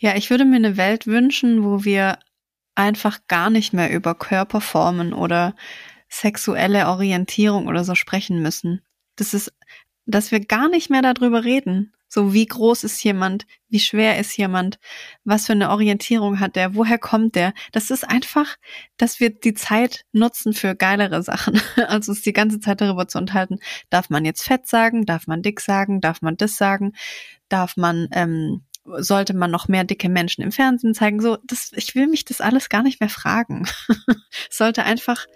Ja, ich würde mir eine Welt wünschen, wo wir einfach gar nicht mehr über Körperformen oder sexuelle Orientierung oder so sprechen müssen. Das ist, dass wir gar nicht mehr darüber reden. So, wie groß ist jemand? Wie schwer ist jemand? Was für eine Orientierung hat der? Woher kommt der? Das ist einfach, dass wir die Zeit nutzen für geilere Sachen. Also uns die ganze Zeit darüber zu unterhalten. Darf man jetzt fett sagen? Darf man dick sagen? Darf man das sagen? Darf man, ähm, sollte man noch mehr dicke Menschen im Fernsehen zeigen? So, das, ich will mich das alles gar nicht mehr fragen. sollte einfach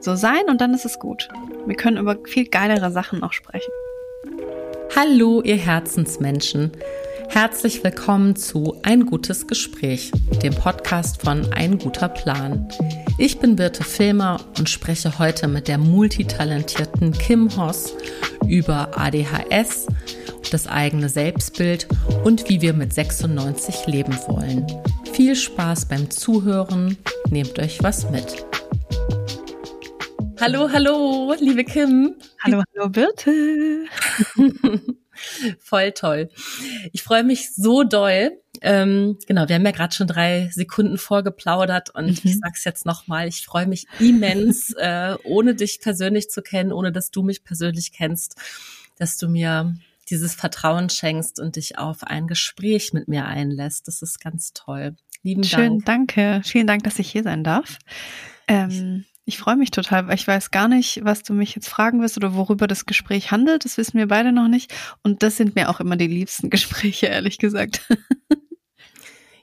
so sein und dann ist es gut. Wir können über viel geilere Sachen noch sprechen. Hallo, ihr Herzensmenschen. Herzlich willkommen zu Ein gutes Gespräch, dem Podcast von Ein guter Plan. Ich bin Birte Filmer und spreche heute mit der multitalentierten Kim Hoss über ADHS, das eigene Selbstbild und wie wir mit 96 leben wollen. Viel Spaß beim Zuhören, nehmt euch was mit. Hallo, hallo, liebe Kim. Hallo, hallo, Birte. Voll toll. Ich freue mich so doll. Ähm, genau, wir haben ja gerade schon drei Sekunden vorgeplaudert und mhm. ich sag's jetzt nochmal, ich freue mich immens, äh, ohne dich persönlich zu kennen, ohne dass du mich persönlich kennst, dass du mir dieses Vertrauen schenkst und dich auf ein Gespräch mit mir einlässt. Das ist ganz toll. Lieben Schön, Dank. danke. Vielen Dank, dass ich hier sein darf. Ähm, ich freue mich total, weil ich weiß gar nicht, was du mich jetzt fragen wirst oder worüber das Gespräch handelt. Das wissen wir beide noch nicht. Und das sind mir auch immer die liebsten Gespräche, ehrlich gesagt.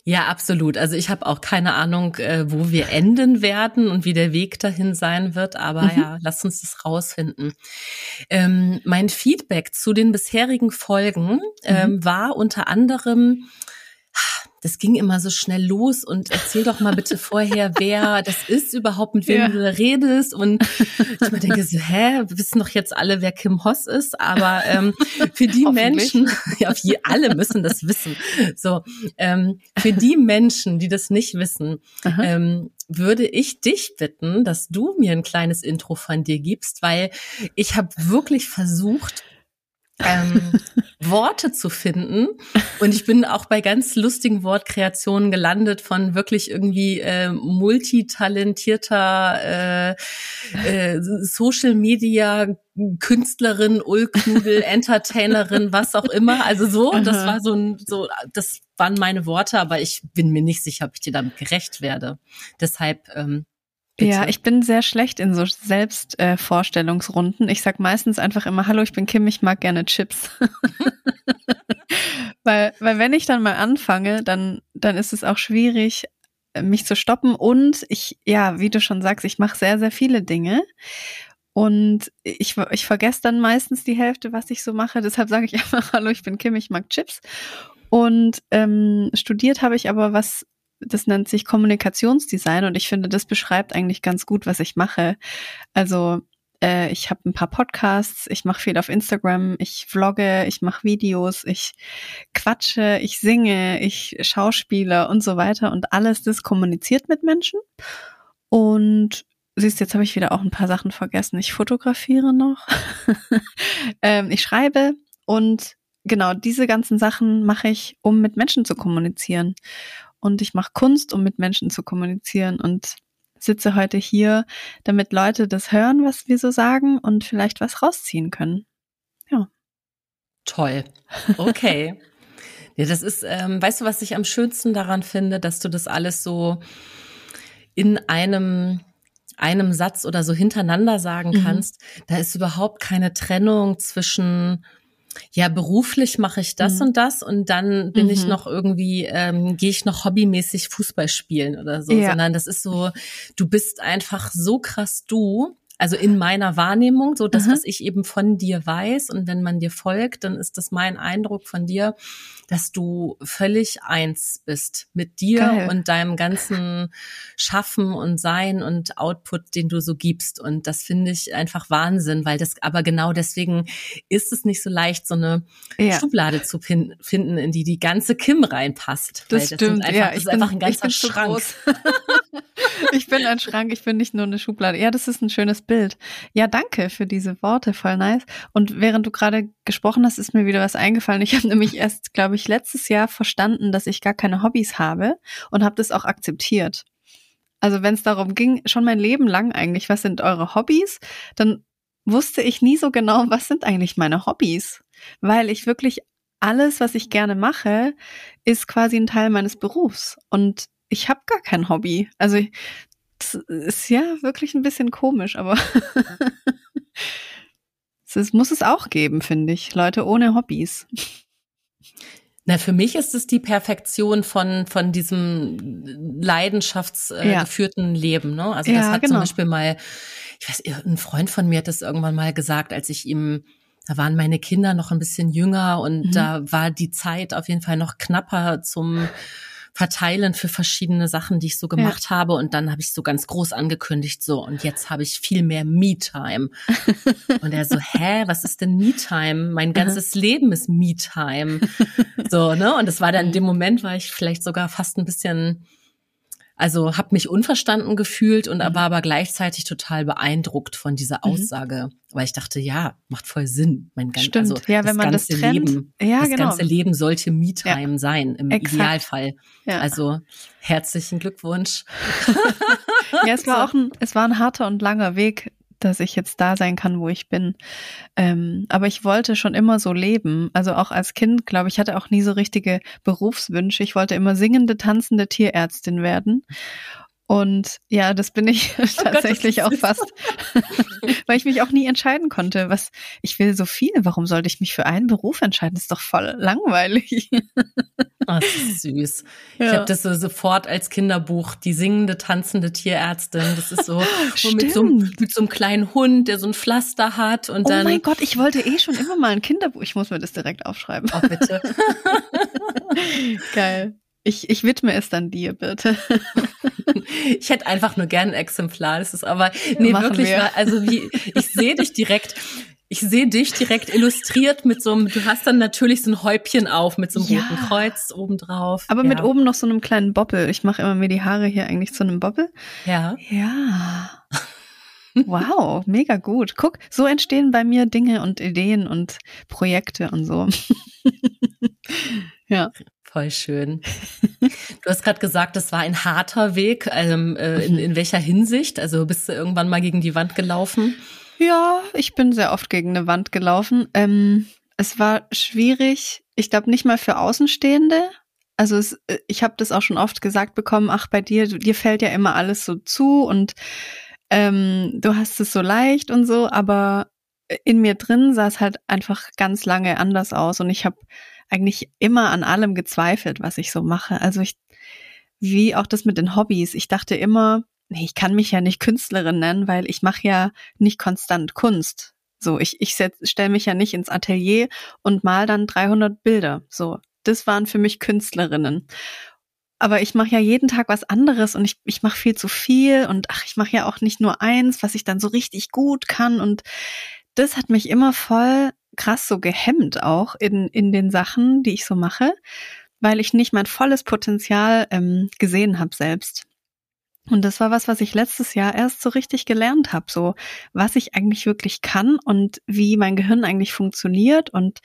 Ja, absolut. Also ich habe auch keine Ahnung, äh, wo wir enden werden und wie der Weg dahin sein wird. Aber mhm. ja, lass uns das rausfinden. Ähm, mein Feedback zu den bisherigen Folgen ähm, mhm. war unter anderem, das ging immer so schnell los und erzähl doch mal bitte vorher, wer das ist überhaupt, mit wem ja. du redest. Und ich mir denke so, hä, wir wissen doch jetzt alle, wer Kim Hoss ist, aber ähm, für die Menschen, ja, je, alle müssen das wissen. So, ähm, für die Menschen, die das nicht wissen, ähm, würde ich dich bitten, dass du mir ein kleines Intro von dir gibst, weil ich habe wirklich versucht, ähm, Worte zu finden. Und ich bin auch bei ganz lustigen Wortkreationen gelandet von wirklich irgendwie äh, multitalentierter äh, äh, Social Media Künstlerin, Ulknudel, Entertainerin, was auch immer. Also so, das war so ein, so, das waren meine Worte, aber ich bin mir nicht sicher, ob ich dir damit gerecht werde. Deshalb ähm, Bitte. Ja, ich bin sehr schlecht in so Selbstvorstellungsrunden. Äh, ich sag meistens einfach immer, hallo, ich bin Kim, ich mag gerne Chips. weil, weil wenn ich dann mal anfange, dann, dann ist es auch schwierig, äh, mich zu stoppen. Und ich, ja, wie du schon sagst, ich mache sehr, sehr viele Dinge. Und ich, ich vergesse dann meistens die Hälfte, was ich so mache. Deshalb sage ich einfach, hallo, ich bin Kim, ich mag Chips. Und ähm, studiert habe ich aber was das nennt sich Kommunikationsdesign und ich finde, das beschreibt eigentlich ganz gut, was ich mache. Also äh, ich habe ein paar Podcasts, ich mache viel auf Instagram, ich vlogge, ich mache Videos, ich quatsche, ich singe, ich schauspiele und so weiter und alles das kommuniziert mit Menschen. Und siehst, jetzt habe ich wieder auch ein paar Sachen vergessen. Ich fotografiere noch, ähm, ich schreibe und genau diese ganzen Sachen mache ich, um mit Menschen zu kommunizieren und ich mache Kunst, um mit Menschen zu kommunizieren und sitze heute hier, damit Leute das hören, was wir so sagen und vielleicht was rausziehen können. Ja. Toll. Okay. ja, das ist, ähm, weißt du, was ich am schönsten daran finde, dass du das alles so in einem einem Satz oder so hintereinander sagen mhm. kannst. Da ist überhaupt keine Trennung zwischen ja, beruflich mache ich das mhm. und das und dann bin mhm. ich noch irgendwie, ähm, gehe ich noch hobbymäßig Fußball spielen oder so, ja. sondern das ist so, du bist einfach so krass du also in meiner Wahrnehmung, so das, mhm. was ich eben von dir weiß. Und wenn man dir folgt, dann ist das mein Eindruck von dir, dass du völlig eins bist mit dir Geil. und deinem ganzen Schaffen und Sein und Output, den du so gibst. Und das finde ich einfach Wahnsinn, weil das, aber genau deswegen ist es nicht so leicht, so eine ja. Schublade zu finden, in die die ganze Kim reinpasst. Das, das stimmt, einfach, ja. Das ist bin, einfach ein ganzer Schrank. ich bin ein Schrank, ich bin nicht nur eine Schublade. Ja, das ist ein schönes Bild. Ja, danke für diese Worte, voll nice. Und während du gerade gesprochen hast, ist mir wieder was eingefallen. Ich habe nämlich erst, glaube ich, letztes Jahr verstanden, dass ich gar keine Hobbys habe und habe das auch akzeptiert. Also wenn es darum ging, schon mein Leben lang eigentlich, was sind eure Hobbys, dann wusste ich nie so genau, was sind eigentlich meine Hobbys, weil ich wirklich alles, was ich gerne mache, ist quasi ein Teil meines Berufs und ich habe gar kein Hobby. Also das ist ja wirklich ein bisschen komisch, aber es muss es auch geben, finde ich. Leute ohne Hobbys. Na, für mich ist es die Perfektion von, von diesem leidenschaftsgeführten äh, ja. Leben. Ne? Also das ja, hat genau. zum Beispiel mal, ich weiß, ein Freund von mir hat das irgendwann mal gesagt, als ich ihm da waren meine Kinder noch ein bisschen jünger und mhm. da war die Zeit auf jeden Fall noch knapper zum verteilen für verschiedene Sachen, die ich so gemacht ja. habe. Und dann habe ich so ganz groß angekündigt, so, und jetzt habe ich viel mehr Me-Time. und er so, hä, was ist denn Me-Time? Mein ganzes Leben ist Me-Time. So, ne? Und es war dann in dem Moment, war ich vielleicht sogar fast ein bisschen also habe mich unverstanden gefühlt und mhm. war aber gleichzeitig total beeindruckt von dieser mhm. Aussage, mhm. weil ich dachte, ja, macht voll Sinn. Mein ganz, Stimmt. Also ja, wenn man das trennt, Leben, ja, das genau. ganze Leben sollte Me-Time ja. sein im Exakt. Idealfall. Ja. Also herzlichen Glückwunsch. ja, es war auch ein, es war ein harter und langer Weg, dass ich jetzt da sein kann, wo ich bin. Ähm, aber ich wollte schon immer so leben. Also auch als Kind, glaube ich, hatte auch nie so richtige Berufswünsche. Ich wollte immer singende, tanzende Tierärztin werden. Und ja, das bin ich oh tatsächlich Gott, auch fast, weil ich mich auch nie entscheiden konnte. Was ich will so viel. Warum sollte ich mich für einen Beruf entscheiden? Das ist doch voll langweilig. Oh, das ist süß. Ja. Ich habe das so sofort als Kinderbuch, die singende, tanzende Tierärztin. Das ist so, so mit, so mit so einem kleinen Hund, der so ein Pflaster hat und oh dann. Oh mein Gott, ich wollte eh schon immer mal ein Kinderbuch. Ich muss mir das direkt aufschreiben. Oh bitte. Geil. Ich, ich widme es dann dir, bitte. ich hätte einfach nur gern ein Exemplar. Das ist aber, nee, Machen wirklich, wir. also wie, ich sehe dich direkt, ich sehe dich direkt illustriert mit so einem, du hast dann natürlich so ein Häubchen auf mit so einem ja. roten Kreuz obendrauf. Aber ja. mit oben noch so einem kleinen Bobbel. Ich mache immer mir die Haare hier eigentlich zu einem Bobbel. Ja. Ja. Wow, mega gut. Guck, so entstehen bei mir Dinge und Ideen und Projekte und so. ja. Voll schön. Du hast gerade gesagt, das war ein harter Weg. Ähm, äh, in, in welcher Hinsicht? Also bist du irgendwann mal gegen die Wand gelaufen? Ja, ich bin sehr oft gegen eine Wand gelaufen. Ähm, es war schwierig. Ich glaube nicht mal für Außenstehende. Also es, äh, ich habe das auch schon oft gesagt bekommen. Ach, bei dir, dir fällt ja immer alles so zu und ähm, du hast es so leicht und so. Aber in mir drin sah es halt einfach ganz lange anders aus und ich habe eigentlich immer an allem gezweifelt, was ich so mache. Also ich, wie auch das mit den Hobbys. Ich dachte immer, nee, ich kann mich ja nicht Künstlerin nennen, weil ich mache ja nicht konstant Kunst. So, ich, ich stelle mich ja nicht ins Atelier und mal dann 300 Bilder. So, das waren für mich Künstlerinnen. Aber ich mache ja jeden Tag was anderes und ich, ich mache viel zu viel und ach, ich mache ja auch nicht nur eins, was ich dann so richtig gut kann. Und das hat mich immer voll krass so gehemmt auch in, in den Sachen, die ich so mache, weil ich nicht mein volles Potenzial ähm, gesehen habe selbst. Und das war was, was ich letztes Jahr erst so richtig gelernt habe, so was ich eigentlich wirklich kann und wie mein Gehirn eigentlich funktioniert und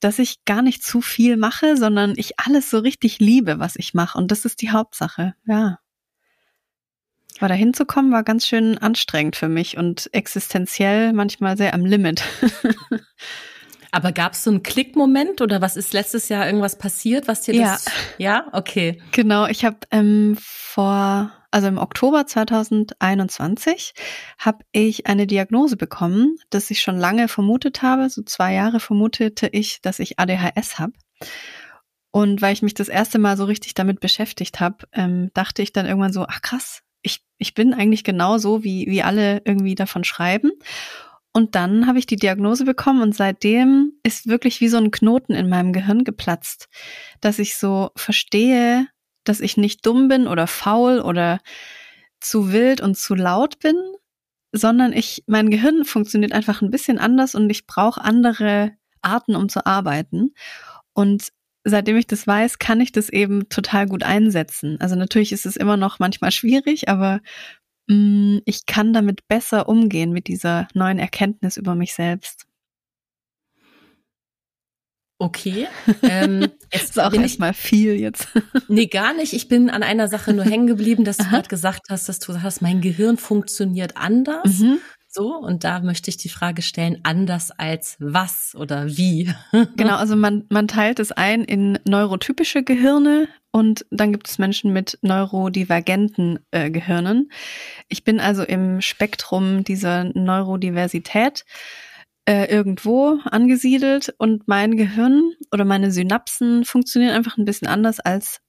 dass ich gar nicht zu viel mache, sondern ich alles so richtig liebe, was ich mache. Und das ist die Hauptsache, ja. Aber dahin zu kommen war ganz schön anstrengend für mich und existenziell manchmal sehr am Limit. Aber gab es so einen Klickmoment oder was ist letztes Jahr irgendwas passiert, was dir ja. das? Ja, okay. Genau, ich habe ähm, vor, also im Oktober 2021 habe ich eine Diagnose bekommen, dass ich schon lange vermutet habe. So zwei Jahre vermutete ich, dass ich ADHS habe. Und weil ich mich das erste Mal so richtig damit beschäftigt habe, ähm, dachte ich dann irgendwann so, ach krass, ich, bin eigentlich genau so, wie, wie alle irgendwie davon schreiben. Und dann habe ich die Diagnose bekommen und seitdem ist wirklich wie so ein Knoten in meinem Gehirn geplatzt, dass ich so verstehe, dass ich nicht dumm bin oder faul oder zu wild und zu laut bin, sondern ich, mein Gehirn funktioniert einfach ein bisschen anders und ich brauche andere Arten, um zu arbeiten. Und seitdem ich das weiß, kann ich das eben total gut einsetzen. Also natürlich ist es immer noch manchmal schwierig, aber Mm, ich kann damit besser umgehen mit dieser neuen Erkenntnis über mich selbst. Okay. Ähm, jetzt ist auch bin ich mal viel jetzt. nee, gar nicht. Ich bin an einer Sache nur hängen geblieben, dass du gerade gesagt hast, dass du hast, mein Gehirn funktioniert anders. Mhm. So, und da möchte ich die Frage stellen, anders als was oder wie? genau, also man, man teilt es ein in neurotypische Gehirne und dann gibt es Menschen mit neurodivergenten äh, Gehirnen. Ich bin also im Spektrum dieser Neurodiversität äh, irgendwo angesiedelt und mein Gehirn oder meine Synapsen funktionieren einfach ein bisschen anders als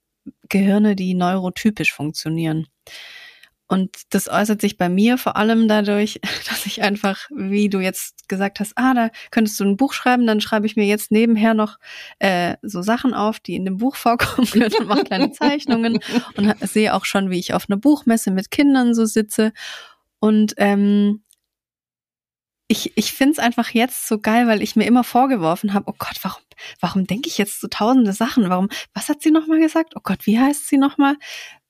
Gehirne, die neurotypisch funktionieren. Und das äußert sich bei mir vor allem dadurch, dass ich einfach, wie du jetzt gesagt hast, ah, da könntest du ein Buch schreiben, dann schreibe ich mir jetzt nebenher noch äh, so Sachen auf, die in dem Buch vorkommen können und mache kleine Zeichnungen und sehe auch schon, wie ich auf einer Buchmesse mit Kindern so sitze. Und ähm, ich, ich finde es einfach jetzt so geil, weil ich mir immer vorgeworfen habe, oh Gott, warum, warum denke ich jetzt so tausende Sachen? Warum, was hat sie nochmal gesagt? Oh Gott, wie heißt sie nochmal?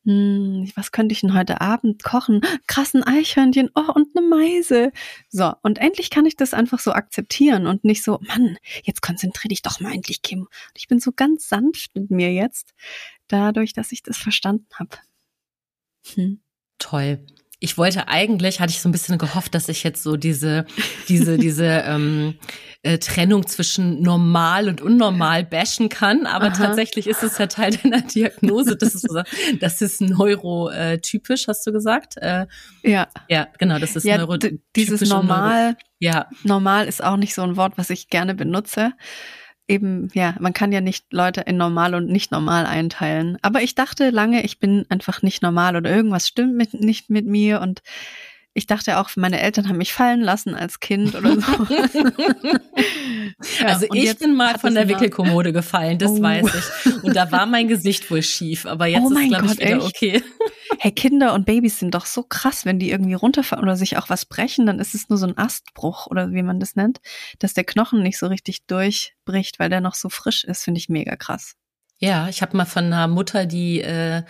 Hm, was könnte ich denn heute Abend kochen? Krassen Eichhörnchen, oh, und eine Meise. So, und endlich kann ich das einfach so akzeptieren und nicht so, Mann, jetzt konzentrier dich doch mal endlich, Kim. Und ich bin so ganz sanft mit mir jetzt, dadurch, dass ich das verstanden habe. Hm. Toll ich wollte eigentlich, hatte ich so ein bisschen gehofft, dass ich jetzt so diese, diese, diese ähm, äh, Trennung zwischen normal und unnormal bashen kann, aber Aha. tatsächlich ist es ja Teil deiner Diagnose. Das ist, so, das ist neurotypisch, hast du gesagt? Äh, ja. Ja, genau, das ist ja, neurotypisch. Dieses normal, Neuro ja. normal ist auch nicht so ein Wort, was ich gerne benutze eben, ja, man kann ja nicht Leute in normal und nicht normal einteilen. Aber ich dachte lange, ich bin einfach nicht normal oder irgendwas stimmt mit, nicht mit mir und ich dachte auch, meine Eltern haben mich fallen lassen als Kind oder so. Ja, also ich bin mal von der Wickelkommode gefallen, das oh. weiß ich. Und da war mein Gesicht wohl schief, aber jetzt oh ist glaube ich wieder echt? okay. Hey, Kinder und Babys sind doch so krass, wenn die irgendwie runterfallen oder sich auch was brechen, dann ist es nur so ein Astbruch oder wie man das nennt, dass der Knochen nicht so richtig durchbricht, weil der noch so frisch ist, finde ich mega krass. Ja, ich habe mal von einer Mutter, die äh,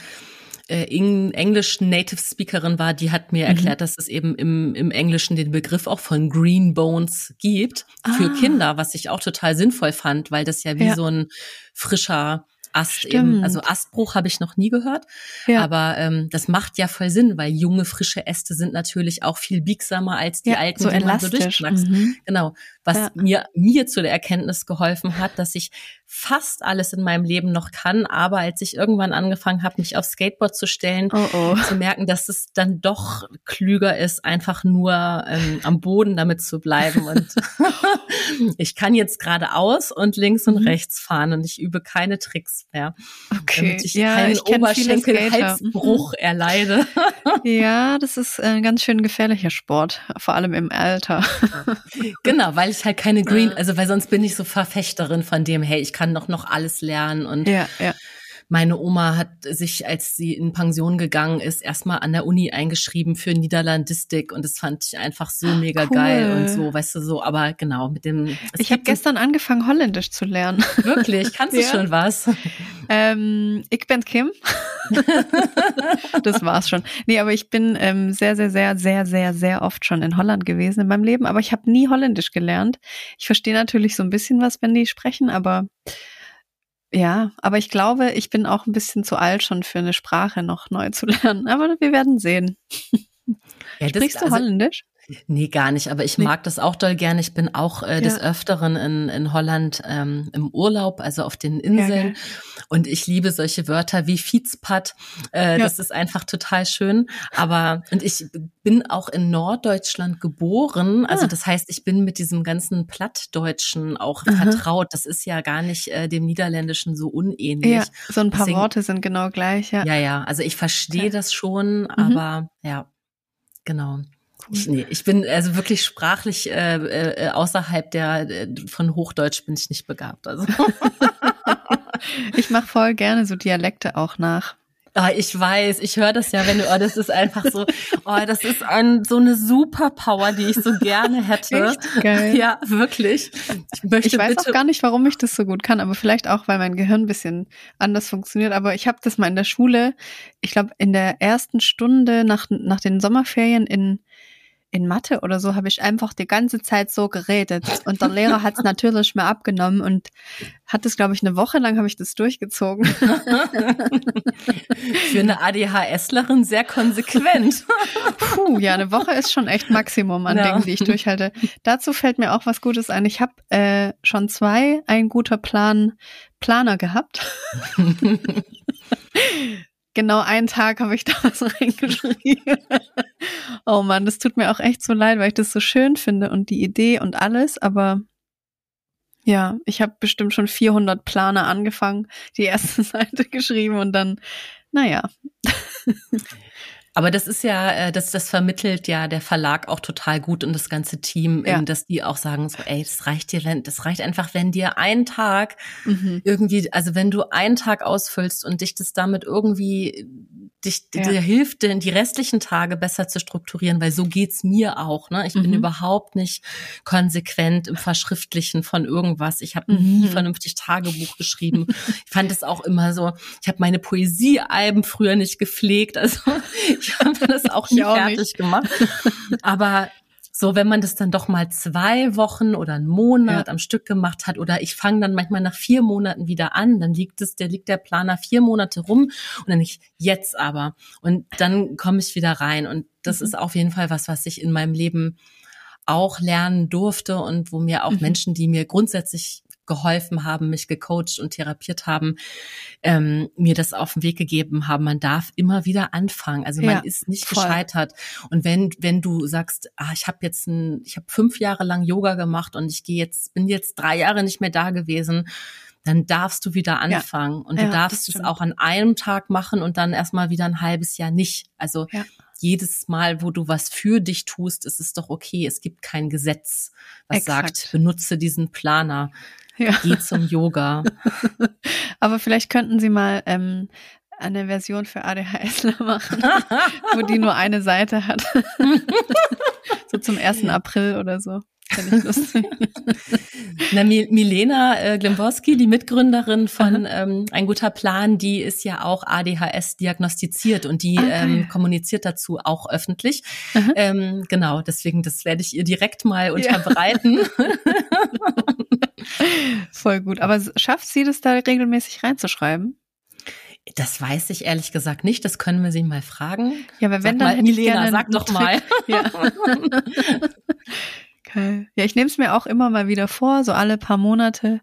äh, Englisch Native Speakerin war, die hat mir mhm. erklärt, dass es eben im, im Englischen den Begriff auch von Green Bones gibt für ah. Kinder, was ich auch total sinnvoll fand, weil das ja wie ja. so ein frischer Ast Stimmt. eben. Also Astbruch habe ich noch nie gehört. Ja. Aber ähm, das macht ja voll Sinn, weil junge, frische Äste sind natürlich auch viel biegsamer als die ja, alten, so die man so durchknackst. Mhm. Genau. Was ja. mir, mir zu der Erkenntnis geholfen hat, dass ich fast alles in meinem Leben noch kann, aber als ich irgendwann angefangen habe, mich aufs Skateboard zu stellen, oh oh. zu merken, dass es dann doch klüger ist, einfach nur ähm, am Boden damit zu bleiben. Und ich kann jetzt geradeaus und links und mhm. rechts fahren und ich übe keine Tricks mehr, okay. damit ich ja, keinen Oberschenkel-Halsbruch mhm. erleide. ja, das ist ein ganz schön gefährlicher Sport, vor allem im Alter. genau, weil ich halt keine Green, also weil sonst bin ich so Verfechterin von dem, hey, ich kann doch noch alles lernen und ja, ja. Meine Oma hat sich, als sie in Pension gegangen ist, erstmal an der Uni eingeschrieben für Niederlandistik und das fand ich einfach so mega cool. geil und so, weißt du so, aber genau mit dem. Ich habe gestern angefangen Holländisch zu lernen. Wirklich, kannst du ja. schon was? Ähm, ich bin Kim. das war's schon. Nee, aber ich bin ähm, sehr, sehr, sehr, sehr, sehr, sehr oft schon in Holland gewesen in meinem Leben, aber ich habe nie Holländisch gelernt. Ich verstehe natürlich so ein bisschen was, wenn die sprechen, aber ja, aber ich glaube, ich bin auch ein bisschen zu alt schon für eine Sprache noch neu zu lernen. Aber wir werden sehen. Ja, Sprichst du also, Holländisch? Nee, gar nicht. Aber ich nee. mag das auch doll gerne. Ich bin auch äh, des Öfteren in, in Holland ähm, im Urlaub, also auf den Inseln. Ja, und ich liebe solche Wörter wie Fietspad. Äh, ja. Das ist einfach total schön. Aber, und ich bin auch in Norddeutschland geboren. Also ah. das heißt, ich bin mit diesem ganzen Plattdeutschen auch Aha. vertraut. Das ist ja gar nicht äh, dem Niederländischen so unähnlich. Ja, so ein paar Deswegen, Worte sind genau gleich, ja. Ja, ja. Also ich verstehe das schon, mhm. aber ja, genau. Ich, nee, ich bin also wirklich sprachlich äh, äh, außerhalb der äh, von Hochdeutsch bin ich nicht begabt. Also ich mache voll gerne so Dialekte auch nach. Oh, ich weiß, ich höre das ja, wenn du, oh, das ist einfach so, oh, das ist ein, so eine Superpower, die ich so gerne hätte. Echt geil. Ja, wirklich. Ich, möchte ich weiß bitte auch gar nicht, warum ich das so gut kann, aber vielleicht auch, weil mein Gehirn ein bisschen anders funktioniert. Aber ich habe das mal in der Schule, ich glaube, in der ersten Stunde nach, nach den Sommerferien in in Mathe oder so habe ich einfach die ganze Zeit so geredet. Und der Lehrer hat es natürlich mehr abgenommen und hat es, glaube ich, eine Woche lang habe ich das durchgezogen. Für eine ADHSlerin sehr konsequent. Puh, ja, eine Woche ist schon echt Maximum an ja. Dingen, die ich durchhalte. Dazu fällt mir auch was Gutes ein. Ich habe äh, schon zwei ein guter Plan Planer gehabt genau einen Tag habe ich da was reingeschrieben. oh man, das tut mir auch echt so leid, weil ich das so schön finde und die Idee und alles, aber ja, ich habe bestimmt schon 400 Planer angefangen, die erste Seite geschrieben und dann, naja. Aber das ist ja, äh, das, das vermittelt ja der Verlag auch total gut und das ganze Team, ja. dass die auch sagen so, ey, das reicht dir, wenn, das reicht einfach, wenn dir ein Tag mhm. irgendwie, also wenn du einen Tag ausfüllst und dich das damit irgendwie dich, ja. dir hilft, denn die restlichen Tage besser zu strukturieren, weil so geht's mir auch. Ne? Ich mhm. bin überhaupt nicht konsequent im Verschriftlichen von irgendwas. Ich habe mhm. nie vernünftig Tagebuch geschrieben. ich fand es auch immer so, ich habe meine Poesiealben früher nicht gepflegt. Also ich habe das auch nie fertig nicht. gemacht. Aber so, wenn man das dann doch mal zwei Wochen oder einen Monat ja. am Stück gemacht hat oder ich fange dann manchmal nach vier Monaten wieder an, dann liegt es, der liegt der Planer vier Monate rum und dann nicht jetzt aber und dann komme ich wieder rein und das mhm. ist auf jeden Fall was, was ich in meinem Leben auch lernen durfte und wo mir auch mhm. Menschen, die mir grundsätzlich geholfen haben, mich gecoacht und therapiert haben, ähm, mir das auf den Weg gegeben haben. Man darf immer wieder anfangen. Also man ja, ist nicht voll. gescheitert. Und wenn wenn du sagst, ah, ich habe jetzt ein, ich habe fünf Jahre lang Yoga gemacht und ich gehe jetzt bin jetzt drei Jahre nicht mehr da gewesen dann darfst du wieder anfangen. Ja. Und du ja, darfst es auch an einem Tag machen und dann erstmal wieder ein halbes Jahr nicht. Also ja. jedes Mal, wo du was für dich tust, ist es doch okay. Es gibt kein Gesetz, was Exakt. sagt, benutze diesen Planer. Ja. Geh zum Yoga. Aber vielleicht könnten Sie mal ähm, eine Version für ADHSler machen, wo die nur eine Seite hat. so zum 1. April oder so. Na, Milena äh, Glimborski, die Mitgründerin von ähm, Ein guter Plan, die ist ja auch ADHS diagnostiziert und die okay. Ah, ähm, kommuniziert dazu auch öffentlich. Ähm, genau, deswegen, das werde ich ihr direkt mal unterbreiten. Ja. Voll gut. Aber schafft sie das da regelmäßig reinzuschreiben? Das weiß ich ehrlich gesagt nicht. Das können wir sie mal fragen. Ja, aber wenn sag dann mal, Milena, sag doch mal. Ja. okay. Ja, ich nehme es mir auch immer mal wieder vor, so alle paar Monate.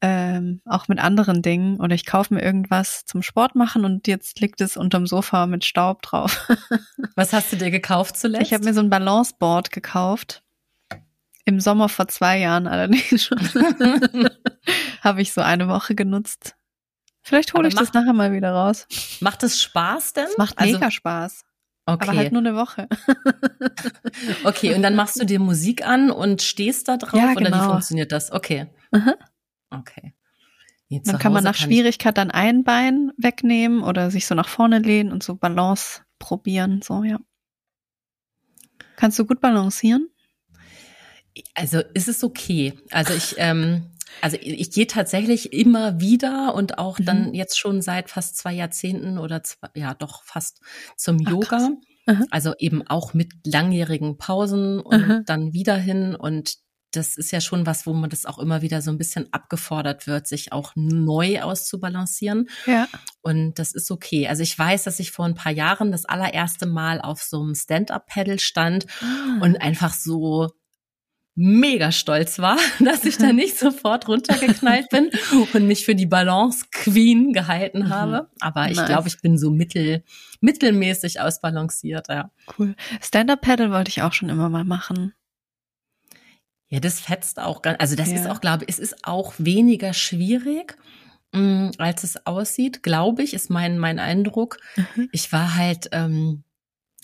Ähm, auch mit anderen Dingen oder ich kaufe mir irgendwas zum Sport machen und jetzt liegt es unterm Sofa mit Staub drauf. Was hast du dir gekauft zuletzt? Ich habe mir so ein Balanceboard gekauft. Im Sommer vor zwei Jahren allerdings schon. habe ich so eine Woche genutzt. Vielleicht hole ich macht, das nachher mal wieder raus. Macht es Spaß denn? Es macht also, mega Spaß. Okay. Aber halt nur eine Woche. okay, und dann machst du dir Musik an und stehst da drauf ja, genau. oder wie funktioniert das? Okay. Mhm. Okay. Nee, dann kann man nach kann Schwierigkeit dann ein Bein wegnehmen oder sich so nach vorne lehnen und so Balance probieren, so, ja. Kannst du gut balancieren? Also ist es okay. Also ich, ähm, also ich gehe tatsächlich immer wieder und auch mhm. dann jetzt schon seit fast zwei Jahrzehnten oder zwei, ja doch fast zum Ach, Yoga. Also eben auch mit langjährigen Pausen und Aha. dann wieder hin und das ist ja schon was, wo man das auch immer wieder so ein bisschen abgefordert wird, sich auch neu auszubalancieren. Ja. Und das ist okay. Also ich weiß, dass ich vor ein paar Jahren das allererste Mal auf so einem Stand-up-Pedal stand ah. und einfach so mega stolz war, dass ich da nicht sofort runtergeknallt bin und mich für die Balance Queen gehalten mhm. habe. Aber ich nice. glaube, ich bin so mittel, mittelmäßig ausbalanciert, ja. Cool. Stand-Up-Paddle wollte ich auch schon immer mal machen. Ja, das fetzt auch ganz, also das ja. ist auch, glaube ich, es ist auch weniger schwierig, mh, mm, als es aussieht, glaube ich, ist mein, mein Eindruck. Mhm. Ich war halt ähm,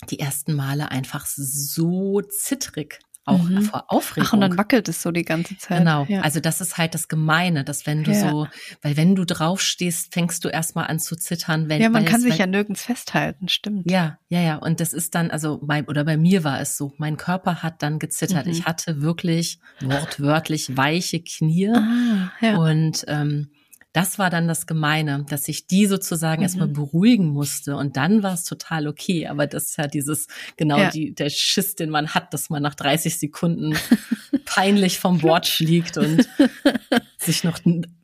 die ersten Male einfach so zittrig auch mhm. vor Aufregung. Ach, und dann wackelt es so die ganze Zeit. Genau. Ja. Also das ist halt das Gemeine, dass wenn du ja. so, weil wenn du draufstehst, fängst du erstmal an zu zittern. Wenn, ja, man kann es, sich wenn, ja nirgends festhalten, stimmt. Ja, ja, ja. Und das ist dann, also mein, oder bei mir war es so, mein Körper hat dann gezittert. Mhm. Ich hatte wirklich wortwörtlich weiche Knie. Ah, ja. Und ähm, das war dann das Gemeine, dass ich die sozusagen mhm. erstmal beruhigen musste und dann war es total okay. Aber das ist ja dieses, genau ja. die, der Schiss, den man hat, dass man nach 30 Sekunden peinlich vom Bord fliegt und sich noch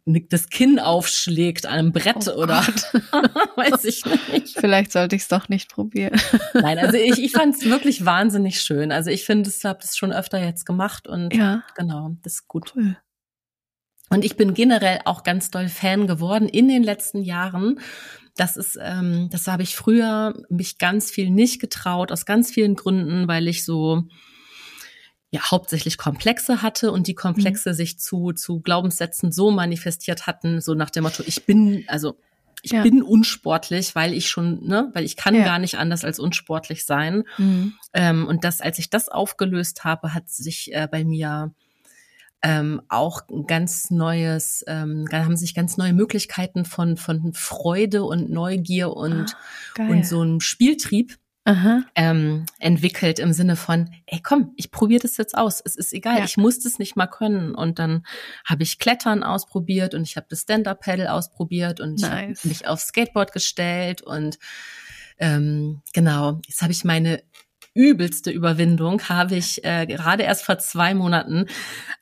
das Kinn aufschlägt an einem Brett oh oder weiß ich nicht. Vielleicht sollte ich es doch nicht probieren. Nein, also ich, ich fand es wirklich wahnsinnig schön. Also ich finde, ich habe das schon öfter jetzt gemacht und ja. genau, das ist gut. Cool. Und ich bin generell auch ganz doll Fan geworden in den letzten Jahren. Das ist, ähm, das habe ich früher mich ganz viel nicht getraut, aus ganz vielen Gründen, weil ich so ja hauptsächlich Komplexe hatte und die Komplexe mhm. sich zu, zu Glaubenssätzen so manifestiert hatten, so nach dem Motto, ich bin, also ich ja. bin unsportlich, weil ich schon, ne, weil ich kann ja. gar nicht anders als unsportlich sein. Mhm. Ähm, und das, als ich das aufgelöst habe, hat sich äh, bei mir ähm, auch ein ganz neues, ähm, haben sich ganz neue Möglichkeiten von, von Freude und Neugier und, ah, und so ein Spieltrieb ähm, entwickelt im Sinne von, ey komm, ich probiere das jetzt aus. Es ist egal, ja. ich muss das nicht mal können. Und dann habe ich Klettern ausprobiert und ich habe das Stand-Up-Paddle ausprobiert und nice. mich aufs Skateboard gestellt und ähm, genau, jetzt habe ich meine übelste Überwindung habe ich äh, gerade erst vor zwei Monaten.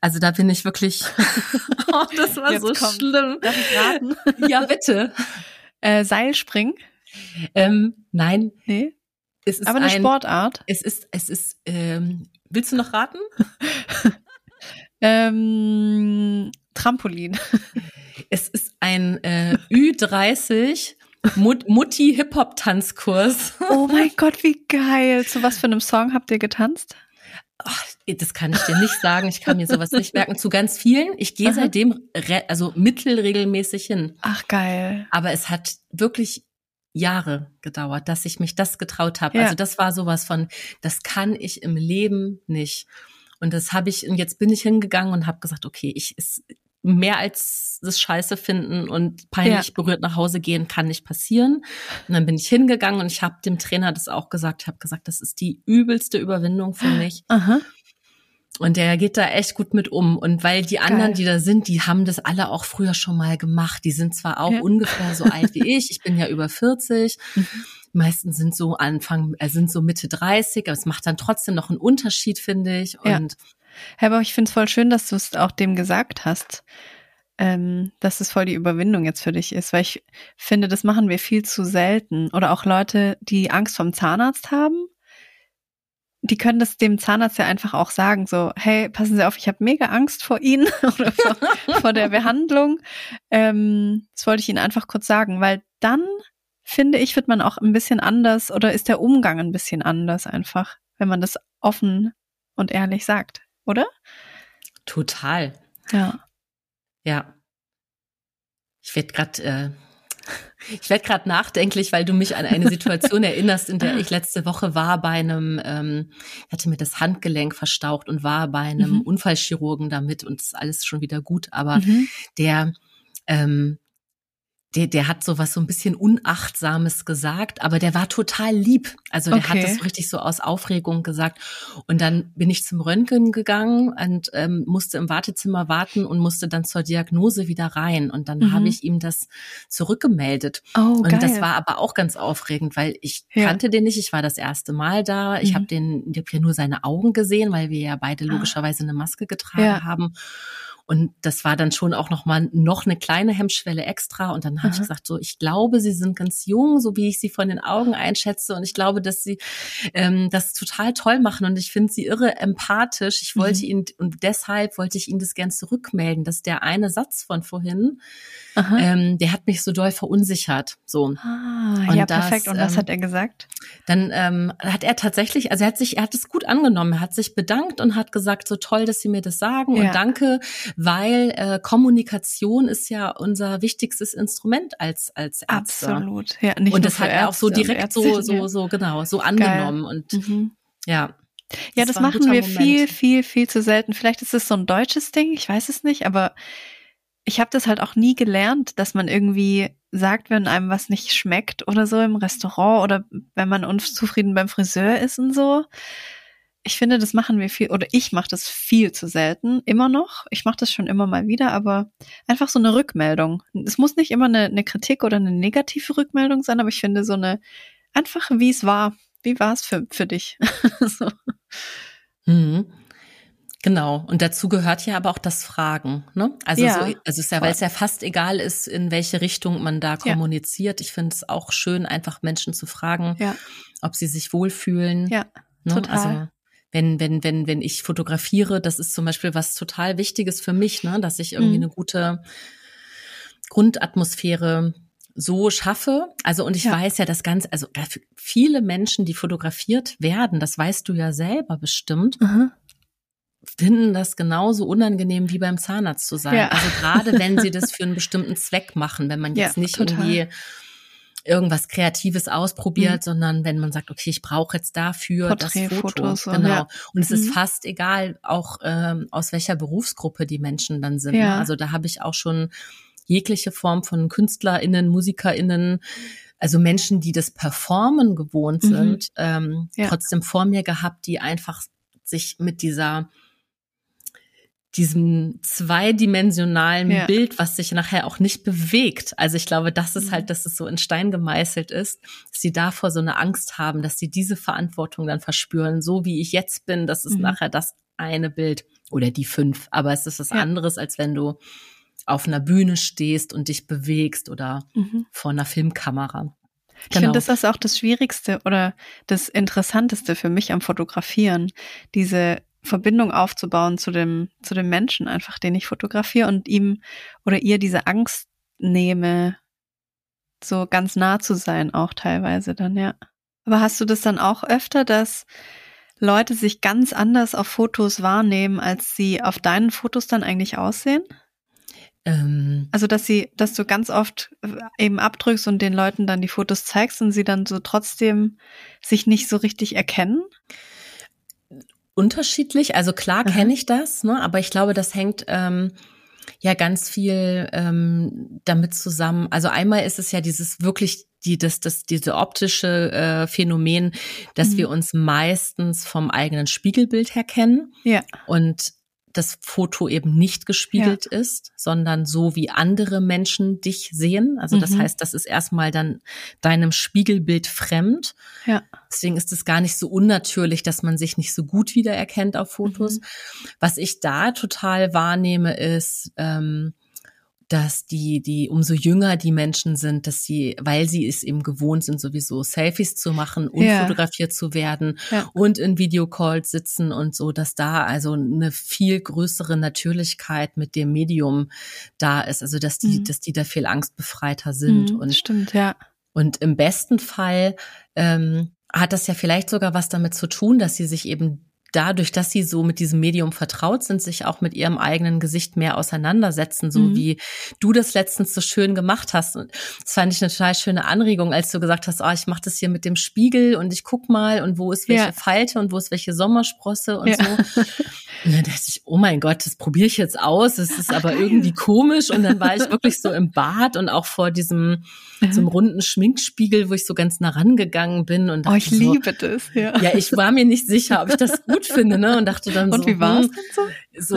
Also da bin ich wirklich, oh, das war Jetzt so kommt. schlimm. Darf ich raten? ja, bitte. Äh, Seilspringen? Ähm, nein. Nee. Es ist Aber eine ein, Sportart? Es ist, es ist, ähm, willst du noch raten? ähm, Trampolin. Es ist ein äh, Ü30 Mut Mutti-Hip-Hop-Tanzkurs. Oh mein Gott, wie geil. Zu was für einem Song habt ihr getanzt? Ach, das kann ich dir nicht sagen. Ich kann mir sowas nicht merken. Zu ganz vielen. Ich gehe seitdem also mittelregelmäßig hin. Ach geil. Aber es hat wirklich Jahre gedauert, dass ich mich das getraut habe. Ja. Also das war sowas von, das kann ich im Leben nicht. Und das habe ich, und jetzt bin ich hingegangen und habe gesagt, okay, ich, es, mehr als das Scheiße finden und peinlich ja. berührt nach Hause gehen kann nicht passieren. Und dann bin ich hingegangen und ich habe dem Trainer das auch gesagt. Ich habe gesagt, das ist die übelste Überwindung für mich. Aha. Und der geht da echt gut mit um. Und weil die anderen, Geil. die da sind, die haben das alle auch früher schon mal gemacht. Die sind zwar auch ja. ungefähr so alt wie ich. Ich bin ja über 40. Mhm. Meisten sind so Anfang, äh, sind so Mitte 30, aber es macht dann trotzdem noch einen Unterschied, finde ich. Und ja. Herr aber ich finde es voll schön, dass du es auch dem gesagt hast, ähm, dass es voll die Überwindung jetzt für dich ist, weil ich finde, das machen wir viel zu selten. Oder auch Leute, die Angst vom Zahnarzt haben, die können das dem Zahnarzt ja einfach auch sagen, so, hey, passen Sie auf, ich habe mega Angst vor Ihnen oder vor, vor der Behandlung. Ähm, das wollte ich Ihnen einfach kurz sagen, weil dann, finde ich, wird man auch ein bisschen anders oder ist der Umgang ein bisschen anders einfach, wenn man das offen und ehrlich sagt oder? Total. Ja. Ja. Ich werde gerade äh, ich werde gerade nachdenklich, weil du mich an eine Situation erinnerst, in der ich letzte Woche war bei einem, ähm, hatte mir das Handgelenk verstaucht und war bei einem mhm. Unfallchirurgen damit und ist alles schon wieder gut. Aber mhm. der ähm, der, der hat so was so ein bisschen Unachtsames gesagt, aber der war total lieb. Also der okay. hat das so richtig so aus Aufregung gesagt. Und dann bin ich zum Röntgen gegangen und ähm, musste im Wartezimmer warten und musste dann zur Diagnose wieder rein. Und dann mhm. habe ich ihm das zurückgemeldet. Oh, und das war aber auch ganz aufregend, weil ich ja. kannte den nicht. Ich war das erste Mal da. Ich mhm. habe den, ich habe ja nur seine Augen gesehen, weil wir ja beide ah. logischerweise eine Maske getragen ja. haben. Und das war dann schon auch noch mal noch eine kleine Hemmschwelle extra. Und dann habe ich gesagt, so, ich glaube, sie sind ganz jung, so wie ich sie von den Augen einschätze. Und ich glaube, dass sie ähm, das total toll machen. Und ich finde sie irre empathisch. Ich wollte mhm. ihn, und deshalb wollte ich ihnen das gern zurückmelden, dass der eine Satz von vorhin, ähm, der hat mich so doll verunsichert. So. Ah, und ja, das, perfekt. Und was ähm, hat er gesagt? Dann ähm, hat er tatsächlich, also er hat sich, er hat es gut angenommen. Er hat sich bedankt und hat gesagt, so toll, dass Sie mir das sagen ja. und danke, weil äh, Kommunikation ist ja unser wichtigstes Instrument als als Ärzte. Absolut, ja. Nicht und das hat er auch so direkt Ärzte, so so so genau so angenommen Geil. und mhm. ja. Ja, das, das machen wir Moment. viel, viel, viel zu selten. Vielleicht ist es so ein deutsches Ding, ich weiß es nicht, aber ich habe das halt auch nie gelernt, dass man irgendwie sagt, wenn einem was nicht schmeckt oder so im Restaurant oder wenn man unzufrieden beim Friseur ist und so. Ich finde, das machen wir viel oder ich mache das viel zu selten, immer noch. Ich mache das schon immer mal wieder, aber einfach so eine Rückmeldung. Es muss nicht immer eine, eine Kritik oder eine negative Rückmeldung sein, aber ich finde so eine einfach, wie es war. Wie war es für, für dich? so. Mhm. Genau. Und dazu gehört ja aber auch das Fragen. Ne? Also, ja, so, also es ist ja, weil es ja fast egal ist, in welche Richtung man da kommuniziert. Ja. Ich finde es auch schön, einfach Menschen zu fragen, ja. ob sie sich wohlfühlen. Ja, ne? total. Also, wenn, wenn, wenn, wenn ich fotografiere, das ist zum Beispiel was total Wichtiges für mich, ne? dass ich irgendwie mhm. eine gute Grundatmosphäre so schaffe. Also und ich ja. weiß ja das Ganze, also viele Menschen, die fotografiert werden, das weißt du ja selber bestimmt, mhm finden das genauso unangenehm wie beim Zahnarzt zu sein. Ja. Also gerade wenn sie das für einen bestimmten Zweck machen, wenn man jetzt ja, nicht total. irgendwie irgendwas Kreatives ausprobiert, mhm. sondern wenn man sagt, okay, ich brauche jetzt dafür das Foto. Fotos, genau. Ja. Und es mhm. ist fast egal, auch ähm, aus welcher Berufsgruppe die Menschen dann sind. Ne? Ja. Also da habe ich auch schon jegliche Form von KünstlerInnen, MusikerInnen, also Menschen, die das Performen gewohnt mhm. sind, ähm, ja. trotzdem vor mir gehabt, die einfach sich mit dieser diesem zweidimensionalen ja. Bild, was sich nachher auch nicht bewegt. Also ich glaube, das ist halt, mhm. dass es so in Stein gemeißelt ist, dass sie davor so eine Angst haben, dass sie diese Verantwortung dann verspüren, so wie ich jetzt bin, das ist mhm. nachher das eine Bild oder die fünf. Aber es ist was ja. anderes, als wenn du auf einer Bühne stehst und dich bewegst oder mhm. vor einer Filmkamera. Ich genau. finde, das ist auch das Schwierigste oder das Interessanteste für mich am Fotografieren, diese Verbindung aufzubauen zu dem, zu dem Menschen einfach, den ich fotografiere und ihm oder ihr diese Angst nehme, so ganz nah zu sein, auch teilweise dann, ja. Aber hast du das dann auch öfter, dass Leute sich ganz anders auf Fotos wahrnehmen, als sie auf deinen Fotos dann eigentlich aussehen? Ähm, also, dass sie, dass du ganz oft eben abdrückst und den Leuten dann die Fotos zeigst und sie dann so trotzdem sich nicht so richtig erkennen? Unterschiedlich. Also klar kenne ich das, ne? aber ich glaube, das hängt ähm, ja ganz viel ähm, damit zusammen. Also einmal ist es ja dieses wirklich die, das, das, diese optische äh, Phänomen, dass mhm. wir uns meistens vom eigenen Spiegelbild her kennen. Ja. Und das Foto eben nicht gespiegelt ja. ist, sondern so wie andere Menschen dich sehen. Also das mhm. heißt, das ist erstmal dann deinem Spiegelbild fremd. Ja. Deswegen ist es gar nicht so unnatürlich, dass man sich nicht so gut wiedererkennt auf Fotos. Mhm. Was ich da total wahrnehme, ist, ähm, dass die, die, umso jünger die Menschen sind, dass sie, weil sie es eben gewohnt sind, sowieso Selfies zu machen und ja. fotografiert zu werden ja. und in Videocalls sitzen und so, dass da also eine viel größere Natürlichkeit mit dem Medium da ist. Also, dass die, mhm. dass die da viel angstbefreiter sind. Mhm, und stimmt, ja. Und im besten Fall ähm, hat das ja vielleicht sogar was damit zu tun, dass sie sich eben dadurch, dass sie so mit diesem Medium vertraut sind, sich auch mit ihrem eigenen Gesicht mehr auseinandersetzen, so mhm. wie du das letztens so schön gemacht hast. Und das fand ich eine total schöne Anregung, als du gesagt hast, oh, ich mache das hier mit dem Spiegel und ich guck mal und wo ist welche ja. Falte und wo ist welche Sommersprosse und ja. so. Und dann dachte ich, oh mein Gott, das probiere ich jetzt aus. Es ist aber irgendwie komisch. Und dann war ich wirklich so im Bad und auch vor diesem mhm. so runden Schminkspiegel, wo ich so ganz nah rangegangen bin und oh, ich so, liebe das. Ja. ja, ich war mir nicht sicher, ob ich das gut finde, ne? Und dachte dann und so, wie war's hm, so?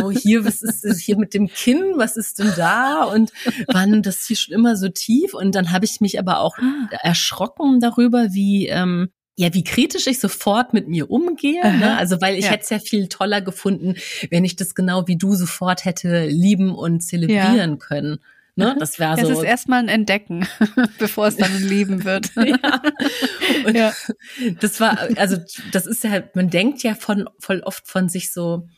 so hier, was ist hier mit dem Kinn? Was ist denn da? Und wann das hier schon immer so tief? Und dann habe ich mich aber auch ah. erschrocken darüber, wie ähm, ja, wie kritisch ich sofort mit mir umgehe. Ne? Also weil ich ja. hätte es ja viel toller gefunden, wenn ich das genau wie du sofort hätte lieben und zelebrieren ja. können. Ne? Das wäre so. Es ist erstmal ein Entdecken, bevor es dann ein Lieben wird. ja. Und ja. das war, also das ist ja, man denkt ja von voll oft von sich so,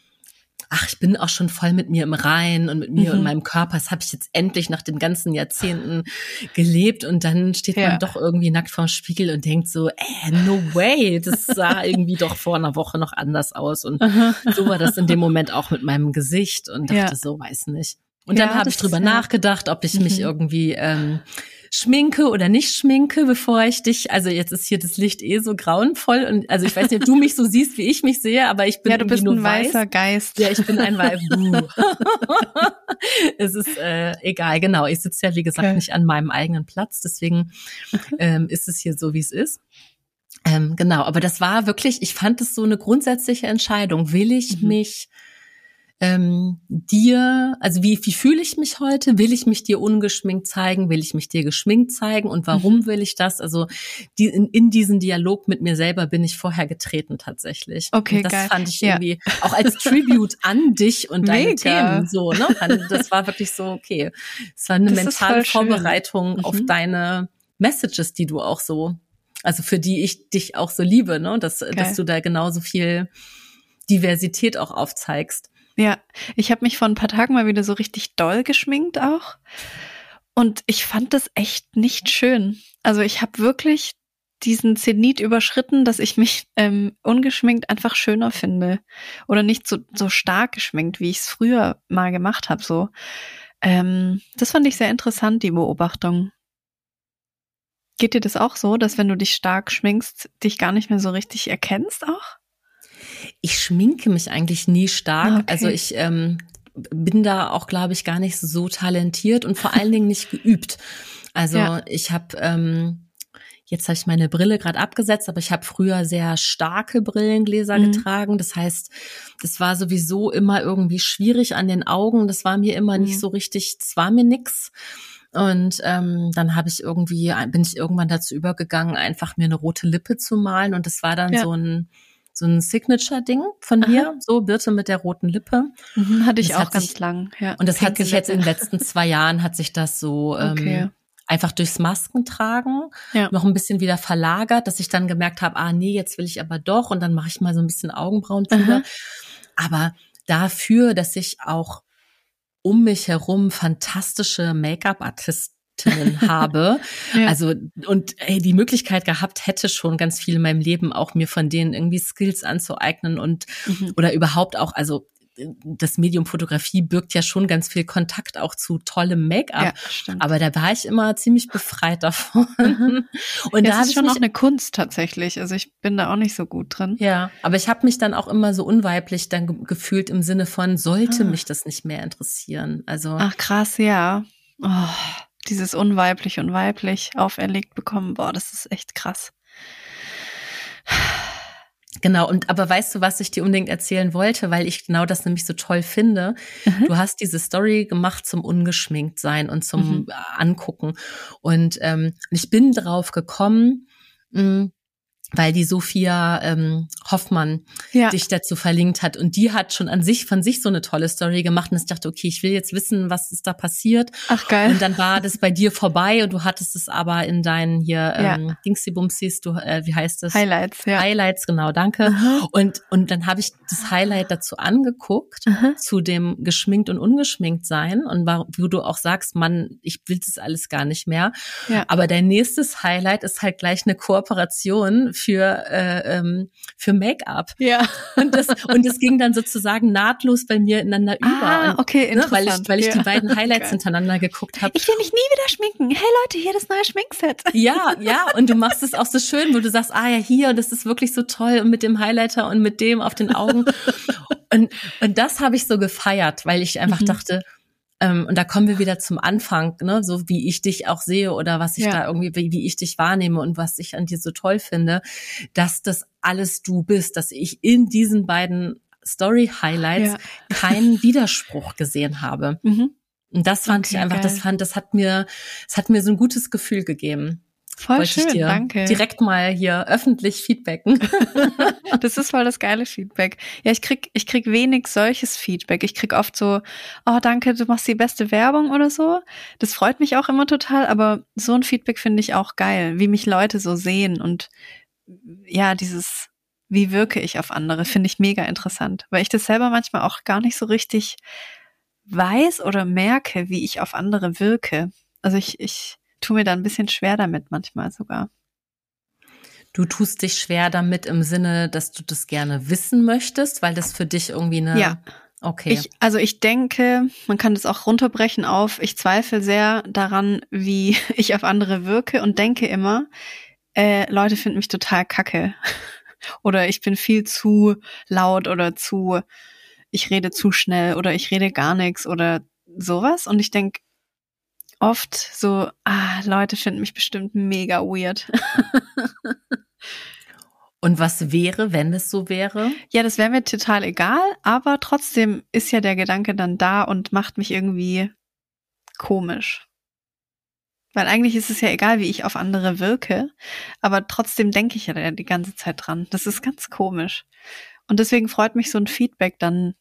ach, ich bin auch schon voll mit mir im Rein und mit mir mhm. und meinem Körper. Das habe ich jetzt endlich nach den ganzen Jahrzehnten gelebt. Und dann steht ja. man doch irgendwie nackt vorm Spiegel und denkt so, äh, no way, das sah irgendwie doch vor einer Woche noch anders aus. Und so war das in dem Moment auch mit meinem Gesicht und dachte ja. so, weiß nicht. Und dann ja, habe ich drüber nachgedacht, ob ich mich mhm. irgendwie ähm, schminke oder nicht schminke, bevor ich dich, also jetzt ist hier das Licht eh so grauenvoll und also ich weiß nicht, ob du mich so siehst, wie ich mich sehe, aber ich bin ja, du bist ein weißer weiß. Geist. Ja, ich bin ein Weiß. es ist äh, egal, genau. Ich sitze ja, wie gesagt, Okay. nicht an meinem eigenen Platz, deswegen ähm, ist es hier so, wie es ist. Ähm, genau, aber das war wirklich, ich fand es so eine grundsätzliche Entscheidung. Will ich Mhm. mich ähm, dir, also wie, wie fühle ich mich heute? Will ich mich dir ungeschminkt zeigen? Will ich mich dir geschminkt zeigen? Und warum Mhm. will ich das? Also die, in, in diesen Dialog mit mir selber bin ich vorher getreten tatsächlich. Okay, und das geil. fand ich Ja. irgendwie auch als Tribute an dich und deine Mega. Themen so, ne? Das war wirklich so, okay. Es war eine Das mentale. Vorbereitung auf Mhm. deine Messages, die du auch so, also für die ich dich auch so liebe, ne? Dass, dass du da genauso viel Diversität auch aufzeigst. Ja, ich habe mich vor ein paar Tagen mal wieder so richtig doll geschminkt auch. Und ich fand das echt nicht schön. Also ich habe wirklich diesen Zenit überschritten, dass ich mich ähm, ungeschminkt einfach schöner finde. Oder nicht so, so stark geschminkt, wie ich es früher mal gemacht habe. So. Ähm, das fand ich sehr interessant, die Beobachtung. Geht dir das auch so, dass wenn du dich stark schminkst, dich gar nicht mehr so richtig erkennst auch? Ich schminke mich eigentlich nie stark. Ah, okay. Also ich ähm, bin da auch, glaube ich, gar nicht so talentiert und vor allen Dingen nicht geübt. Also Ja. ich habe ähm, jetzt habe ich meine Brille gerade abgesetzt, aber ich habe früher sehr starke Brillengläser Mhm. getragen. Das heißt, das war sowieso immer irgendwie schwierig an den Augen. Das war mir immer Mhm. nicht so richtig, das war mir nix. Und ähm, dann habe ich irgendwie, bin ich irgendwann dazu übergegangen, einfach mir eine rote Lippe zu malen. Und das war dann Ja. so ein so ein Signature-Ding von Aha. mir, so Birte mit der roten Lippe. Mhm, hatte ich Das auch hat ganz sich- lang. Ja. Und das hat sich jetzt in den letzten zwei Jahren hat sich das so Okay. ähm, einfach durchs Maskentragen Ja. noch ein bisschen wieder verlagert, dass ich dann gemerkt habe, ah nee, jetzt will ich aber doch und dann mache ich mal so ein bisschen Augenbrauen drüber. Aha. Aber dafür, dass ich auch um mich herum fantastische Make-up-Artistinnen habe, Ja. also und ey, die Möglichkeit gehabt hätte schon ganz viel in meinem Leben auch mir von denen irgendwie Skills anzueignen und Mhm. oder überhaupt auch, also das Medium Fotografie birgt ja schon ganz viel Kontakt auch zu tollem Make-up. ja. Aber da war ich immer ziemlich befreit davon. Mhm. Und ja, da habe ist schon auch eine Kunst tatsächlich. Also ich bin da auch nicht so gut drin. ja, aber ich habe mich dann auch immer so unweiblich dann ge- gefühlt im Sinne von, sollte Ah. mich das nicht mehr interessieren. Also Ach krass, ja. Oh, dieses unweiblich und weiblich auferlegt bekommen, boah, das ist echt krass. Genau, und aber weißt du, was ich dir unbedingt erzählen wollte, weil ich genau das nämlich so toll finde. Mhm. Du hast diese Story gemacht zum ungeschminkt sein und zum Mhm. Angucken. Und ähm, ich bin drauf gekommen, mh, weil die Sophia ähm, Hoffmann Ja, dich dazu verlinkt hat. Und die hat schon an sich, von sich so eine tolle Story gemacht. Und ich dachte, okay, ich will jetzt wissen, was ist da passiert. ach geil. Und dann war das bei dir vorbei und du hattest es aber in deinen hier Ja. ähm, Dingsy-Bumsies, du, äh, wie heißt das? Highlights, ja. Highlights, genau, danke. Aha. Und, und dann habe ich das Highlight dazu angeguckt, Aha. zu dem geschminkt und ungeschminkt sein. Und war, wo du auch sagst, Mann, ich will das alles gar nicht mehr. Ja. Aber dein nächstes Highlight ist halt gleich eine Kooperation für, äh, ähm, für Make-up. Ja. Und das, und das ging dann sozusagen nahtlos bei mir ineinander über. Ah, okay, ne, interessant. weil ich, weil ich ja. die beiden Highlights Geil. hintereinander geguckt habe. Ich will mich nie wieder schminken. Hey Leute, hier das neue Schminkset. Ja, ja, und du machst es auch so schön, wo du sagst, ah ja, hier, das ist wirklich so toll und mit dem Highlighter und mit dem auf den Augen. und, und das habe ich so gefeiert, weil ich einfach Mhm. dachte, ähm, und da kommen wir wieder zum Anfang, ne, so wie ich dich auch sehe oder was ich Ja. da irgendwie, wie, wie ich dich wahrnehme und was ich an dir so toll finde, dass das alles du bist, dass ich in diesen beiden Story-Highlights Ja. keinen Widerspruch gesehen habe. Mhm. Und das fand Okay, ich einfach, das geil. fand, das hat mir, es hat mir so ein gutes Gefühl gegeben. Voll Wollte schön, danke. direkt mal hier öffentlich feedbacken. Das ist voll das geile Feedback. Ja, ich krieg, ich krieg wenig solches Feedback. Ich krieg oft so, oh danke, du machst die beste Werbung oder so. Das freut mich auch immer total, aber so ein Feedback finde ich auch geil, wie mich Leute so sehen und ja, dieses, wie wirke ich auf andere, finde ich mega interessant, weil ich das selber manchmal auch gar nicht so richtig weiß oder merke, wie ich auf andere wirke. Also ich, ich tue mir da ein bisschen schwer damit manchmal sogar. Du tust dich schwer damit im Sinne, dass du das gerne wissen möchtest, weil das für dich irgendwie eine. Ja. Okay. Ich, also ich denke, man kann das auch runterbrechen auf, ich zweifle sehr daran, wie ich auf andere wirke und denke immer, äh, Leute finden mich total kacke. oder ich bin viel zu laut oder zu, ich rede zu schnell oder ich rede gar nichts oder sowas. Und ich denke oft so, ah, Leute finden mich bestimmt mega weird. Und was wäre, wenn es so wäre? Ja, das wäre mir total egal, aber trotzdem ist ja der Gedanke dann da und macht mich irgendwie komisch. Weil eigentlich ist es ja egal, wie ich auf andere wirke, aber trotzdem denke ich ja die ganze Zeit dran. Das ist ganz komisch. Und deswegen freut mich so ein Feedback dann,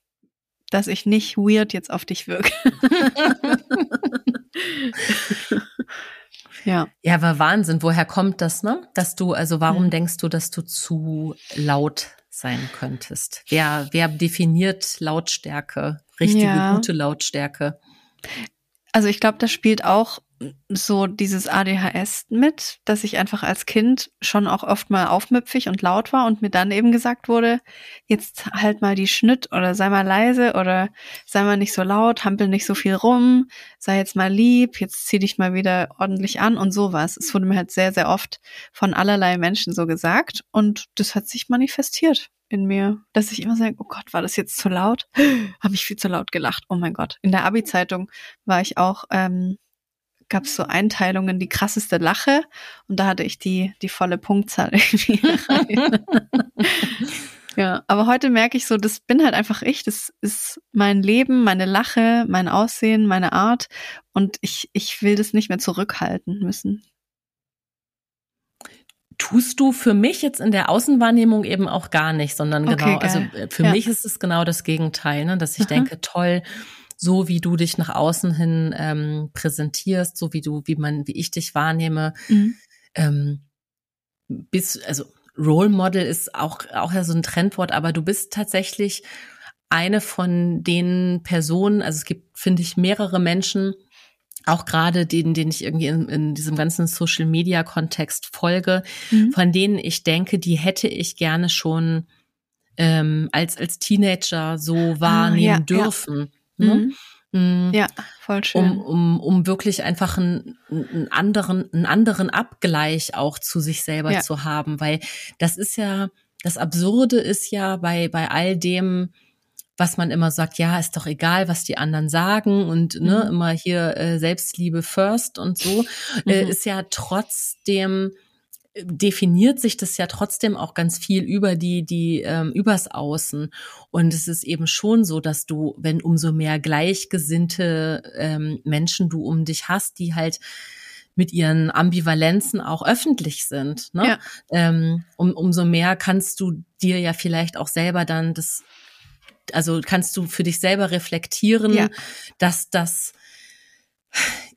dass ich nicht weird jetzt auf dich wirke. Ja. Ja, aber Wahnsinn. Woher kommt das, ne? Dass du, also warum mhm. denkst du, dass du zu laut sein könntest? Wer, wer definiert Lautstärke? Richtige, ja. gute Lautstärke? Also ich glaube, das spielt auch so dieses ADHS mit, dass ich einfach als Kind schon auch oft mal aufmüpfig und laut war und mir dann eben gesagt wurde, jetzt halt mal die Schnitt oder sei mal leise oder sei mal nicht so laut, hampel nicht so viel rum, sei jetzt mal lieb, jetzt zieh dich mal wieder ordentlich an und sowas. Es wurde mir halt sehr, sehr oft von allerlei Menschen so gesagt und das hat sich manifestiert in mir, dass ich immer sage, oh Gott, war das jetzt zu laut? Habe ich viel zu laut gelacht. Oh mein Gott. In der Abi-Zeitung war ich auch ähm, gab es so Einteilungen, die krasseste Lache und da hatte ich die, die volle Punktzahl irgendwie ja, aber heute merke ich so, das bin halt einfach ich, das ist mein Leben, meine Lache, mein Aussehen, meine Art und ich, ich will das nicht mehr zurückhalten müssen. Tust du für mich jetzt in der Außenwahrnehmung eben auch gar nicht, sondern genau, okay, also äh, für ja. mich ist es genau das Gegenteil, ne, dass ich Aha. denke, toll, so wie du dich nach außen hin ähm, präsentierst, so wie du, wie man, wie ich dich wahrnehme, mhm. ähm, bist, also Role Model ist auch, auch ja so ein Trendwort, aber du bist tatsächlich eine von den Personen, also es gibt, finde ich, mehrere Menschen, auch gerade denen, denen ich irgendwie in, in diesem ganzen Social Media Kontext folge, mhm. von denen ich denke, die hätte ich gerne schon ähm, als als Teenager so wahrnehmen ah, ja, dürfen. Ja. Ne? Mhm. Mm. Ja, voll schön. Um, um, um wirklich einfach einen, einen anderen, einen anderen Abgleich auch zu sich selber ja. zu haben, weil das ist ja, das Absurde ist ja bei, bei all dem, was man immer sagt, ja, ist doch egal, was die anderen sagen und ne, mhm. immer hier äh, Selbstliebe first und so, äh, mhm. ist ja trotzdem definiert sich das ja trotzdem auch ganz viel über die, die, ähm, übers Außen. Und es ist eben schon so, dass du, wenn umso mehr gleichgesinnte ähm, Menschen du um dich hast, die halt mit ihren Ambivalenzen auch öffentlich sind, ne? Ja. Ähm, um, umso mehr kannst du dir ja vielleicht auch selber dann das, also kannst du für dich selber reflektieren, ja. dass das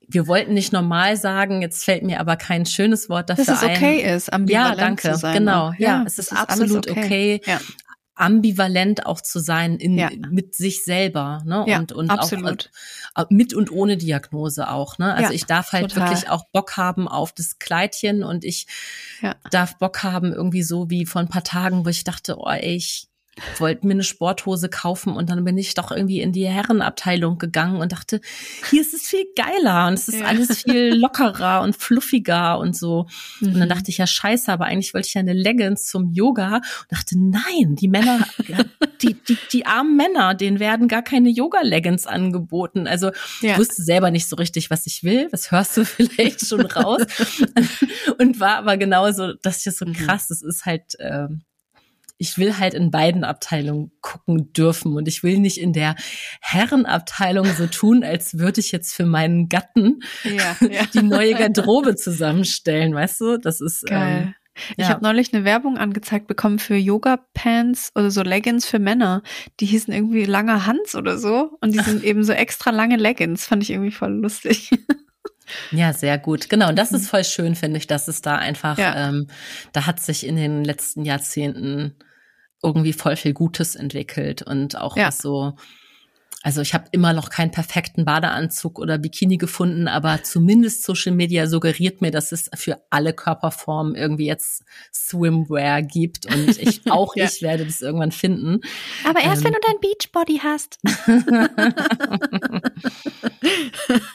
wir wollten nicht normal sagen, jetzt fällt mir aber kein schönes Wort dafür ein. Dass es okay ein. ist, ambivalent ja, danke, zu sein. Genau, ja, ja es ist, ist absolut okay, okay ja. ambivalent auch zu sein in, ja. mit sich selber, ne? Ja, und, und absolut. auch äh, mit und ohne Diagnose auch, ne? Also ich darf halt total. wirklich auch Bock haben auf das Kleidchen und ich darf Bock haben irgendwie so wie vor ein paar Tagen, wo ich dachte, oh, ey, ich wollte mir eine Sporthose kaufen und dann bin ich doch irgendwie in die Herrenabteilung gegangen und dachte, hier ist es viel geiler und es ist ja. alles viel lockerer und fluffiger und so. Mhm. Und dann mhm. dachte ich ja, scheiße, aber eigentlich wollte ich ja eine Leggings zum Yoga und dachte, nein, die Männer, die, die, die armen Männer, denen werden gar keine Yoga-Leggings angeboten. Also ja. ich wusste selber nicht so richtig, was ich will. Das hörst du vielleicht schon raus. und war aber genauso, dass ich das so mhm. krass, das ist halt, ähm, ich will halt in beiden Abteilungen gucken dürfen und ich will nicht in der Herrenabteilung so tun, als würde ich jetzt für meinen Gatten ja, ja. die neue Garderobe zusammenstellen, weißt du? Das ist Geil. Ähm, ich ja. habe neulich eine Werbung angezeigt bekommen für Yoga-Pants oder so Leggings für Männer. Die hießen irgendwie langer Hans oder so. Und die sind eben so extra lange Leggings. Fand ich irgendwie voll lustig. Ja, sehr gut. Genau. Und das ist voll schön, finde ich, dass es da einfach, ja. ähm, da hat sich in den letzten Jahrzehnten irgendwie voll viel Gutes entwickelt und auch ja. was so also ich habe immer noch keinen perfekten Badeanzug oder Bikini gefunden, aber zumindest Social Media suggeriert mir, dass es für alle Körperformen irgendwie jetzt Swimwear gibt und ich auch ja. ich werde das irgendwann finden. Aber erst ähm, wenn du dein Beachbody hast.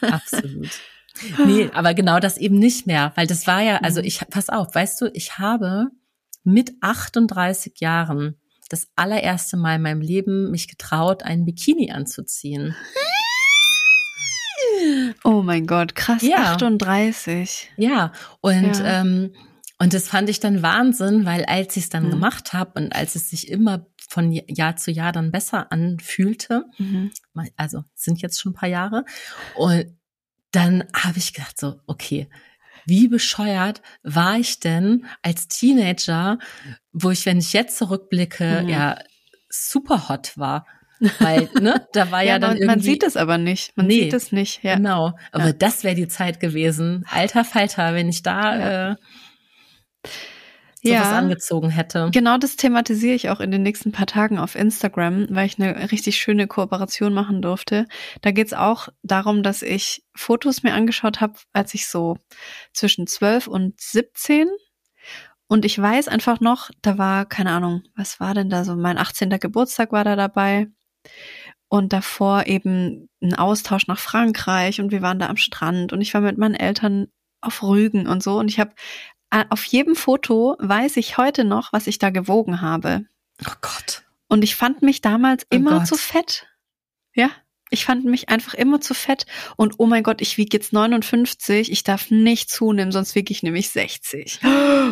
Absolut. Nee, aber genau das eben nicht mehr, weil das war ja, also mhm. ich, pass auf, weißt du, ich habe mit 38 Jahren das allererste Mal in meinem Leben mich getraut, einen Bikini anzuziehen. Oh mein Gott, krass, ja. 38. Ja, und ja. Ähm, und das fand ich dann Wahnsinn, weil als ich es dann mhm. gemacht habe und als es sich immer von Jahr zu Jahr dann besser anfühlte, mhm. also sind jetzt schon ein paar Jahre, und dann habe ich gedacht so, okay, wie bescheuert war ich denn als Teenager, wo ich, wenn ich jetzt zurückblicke, mhm. ja super hot war. Weil, ne, da war ja, ja dann man, irgendwie. Man sieht es aber nicht. Man nee, sieht es nicht, ja. Genau. Aber ja. das wäre die Zeit gewesen. Alter Falter, wenn ich da ja. äh, sowas ja, angezogen hätte. Genau das thematisiere ich auch in den nächsten paar Tagen auf Instagram, weil ich eine richtig schöne Kooperation machen durfte. Da geht's auch darum, dass ich Fotos mir angeschaut habe, als ich so zwischen 12 und 17 und ich weiß einfach noch, da war, keine Ahnung, was war denn da so, mein 18. Geburtstag war da dabei. Und davor eben ein Austausch nach Frankreich und wir waren da am Strand und ich war mit meinen Eltern auf Rügen und so. Und ich habe auf jedem Foto weiß ich heute noch, was ich da gewogen habe. Oh Gott. Und ich fand mich damals oh immer Gott. zu fett. Ja. Ich fand mich einfach immer zu fett und oh mein Gott, ich wiege jetzt 59, ich darf nicht zunehmen, sonst wiege ich nämlich 60.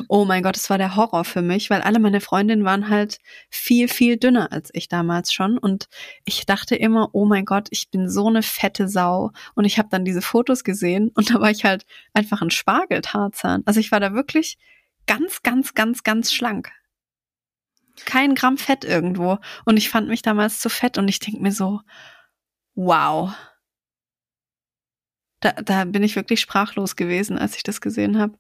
Oh mein Gott, es war der Horror für mich, weil alle meine Freundinnen waren halt viel, viel dünner als ich damals schon und ich dachte immer, oh mein Gott, ich bin so eine fette Sau und ich habe dann diese Fotos gesehen und da war ich halt einfach ein Spargeltarzan. Also ich war da wirklich ganz, ganz, ganz, ganz schlank kein Gramm Fett irgendwo. Und ich fand mich damals zu fett und ich denk mir so, wow. Da, da bin ich wirklich sprachlos gewesen, als ich das gesehen habe.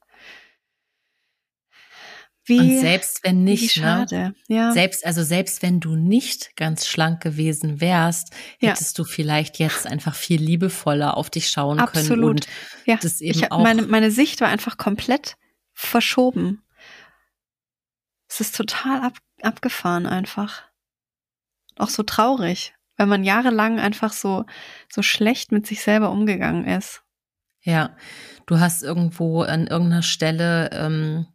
Wie, und selbst wenn nicht, ne? schade. Ne? Ja. Selbst, also selbst wenn du nicht ganz schlank gewesen wärst, hättest ja. du vielleicht jetzt einfach viel liebevoller auf dich schauen Absolut. können. Und ja. das eben ich, auch meine, meine Sicht war einfach komplett verschoben. Es ist total ab, abgefahren einfach. Auch so traurig weil man jahrelang einfach so, so schlecht mit sich selber umgegangen ist. Ja, du hast irgendwo an irgendeiner Stelle, ähm,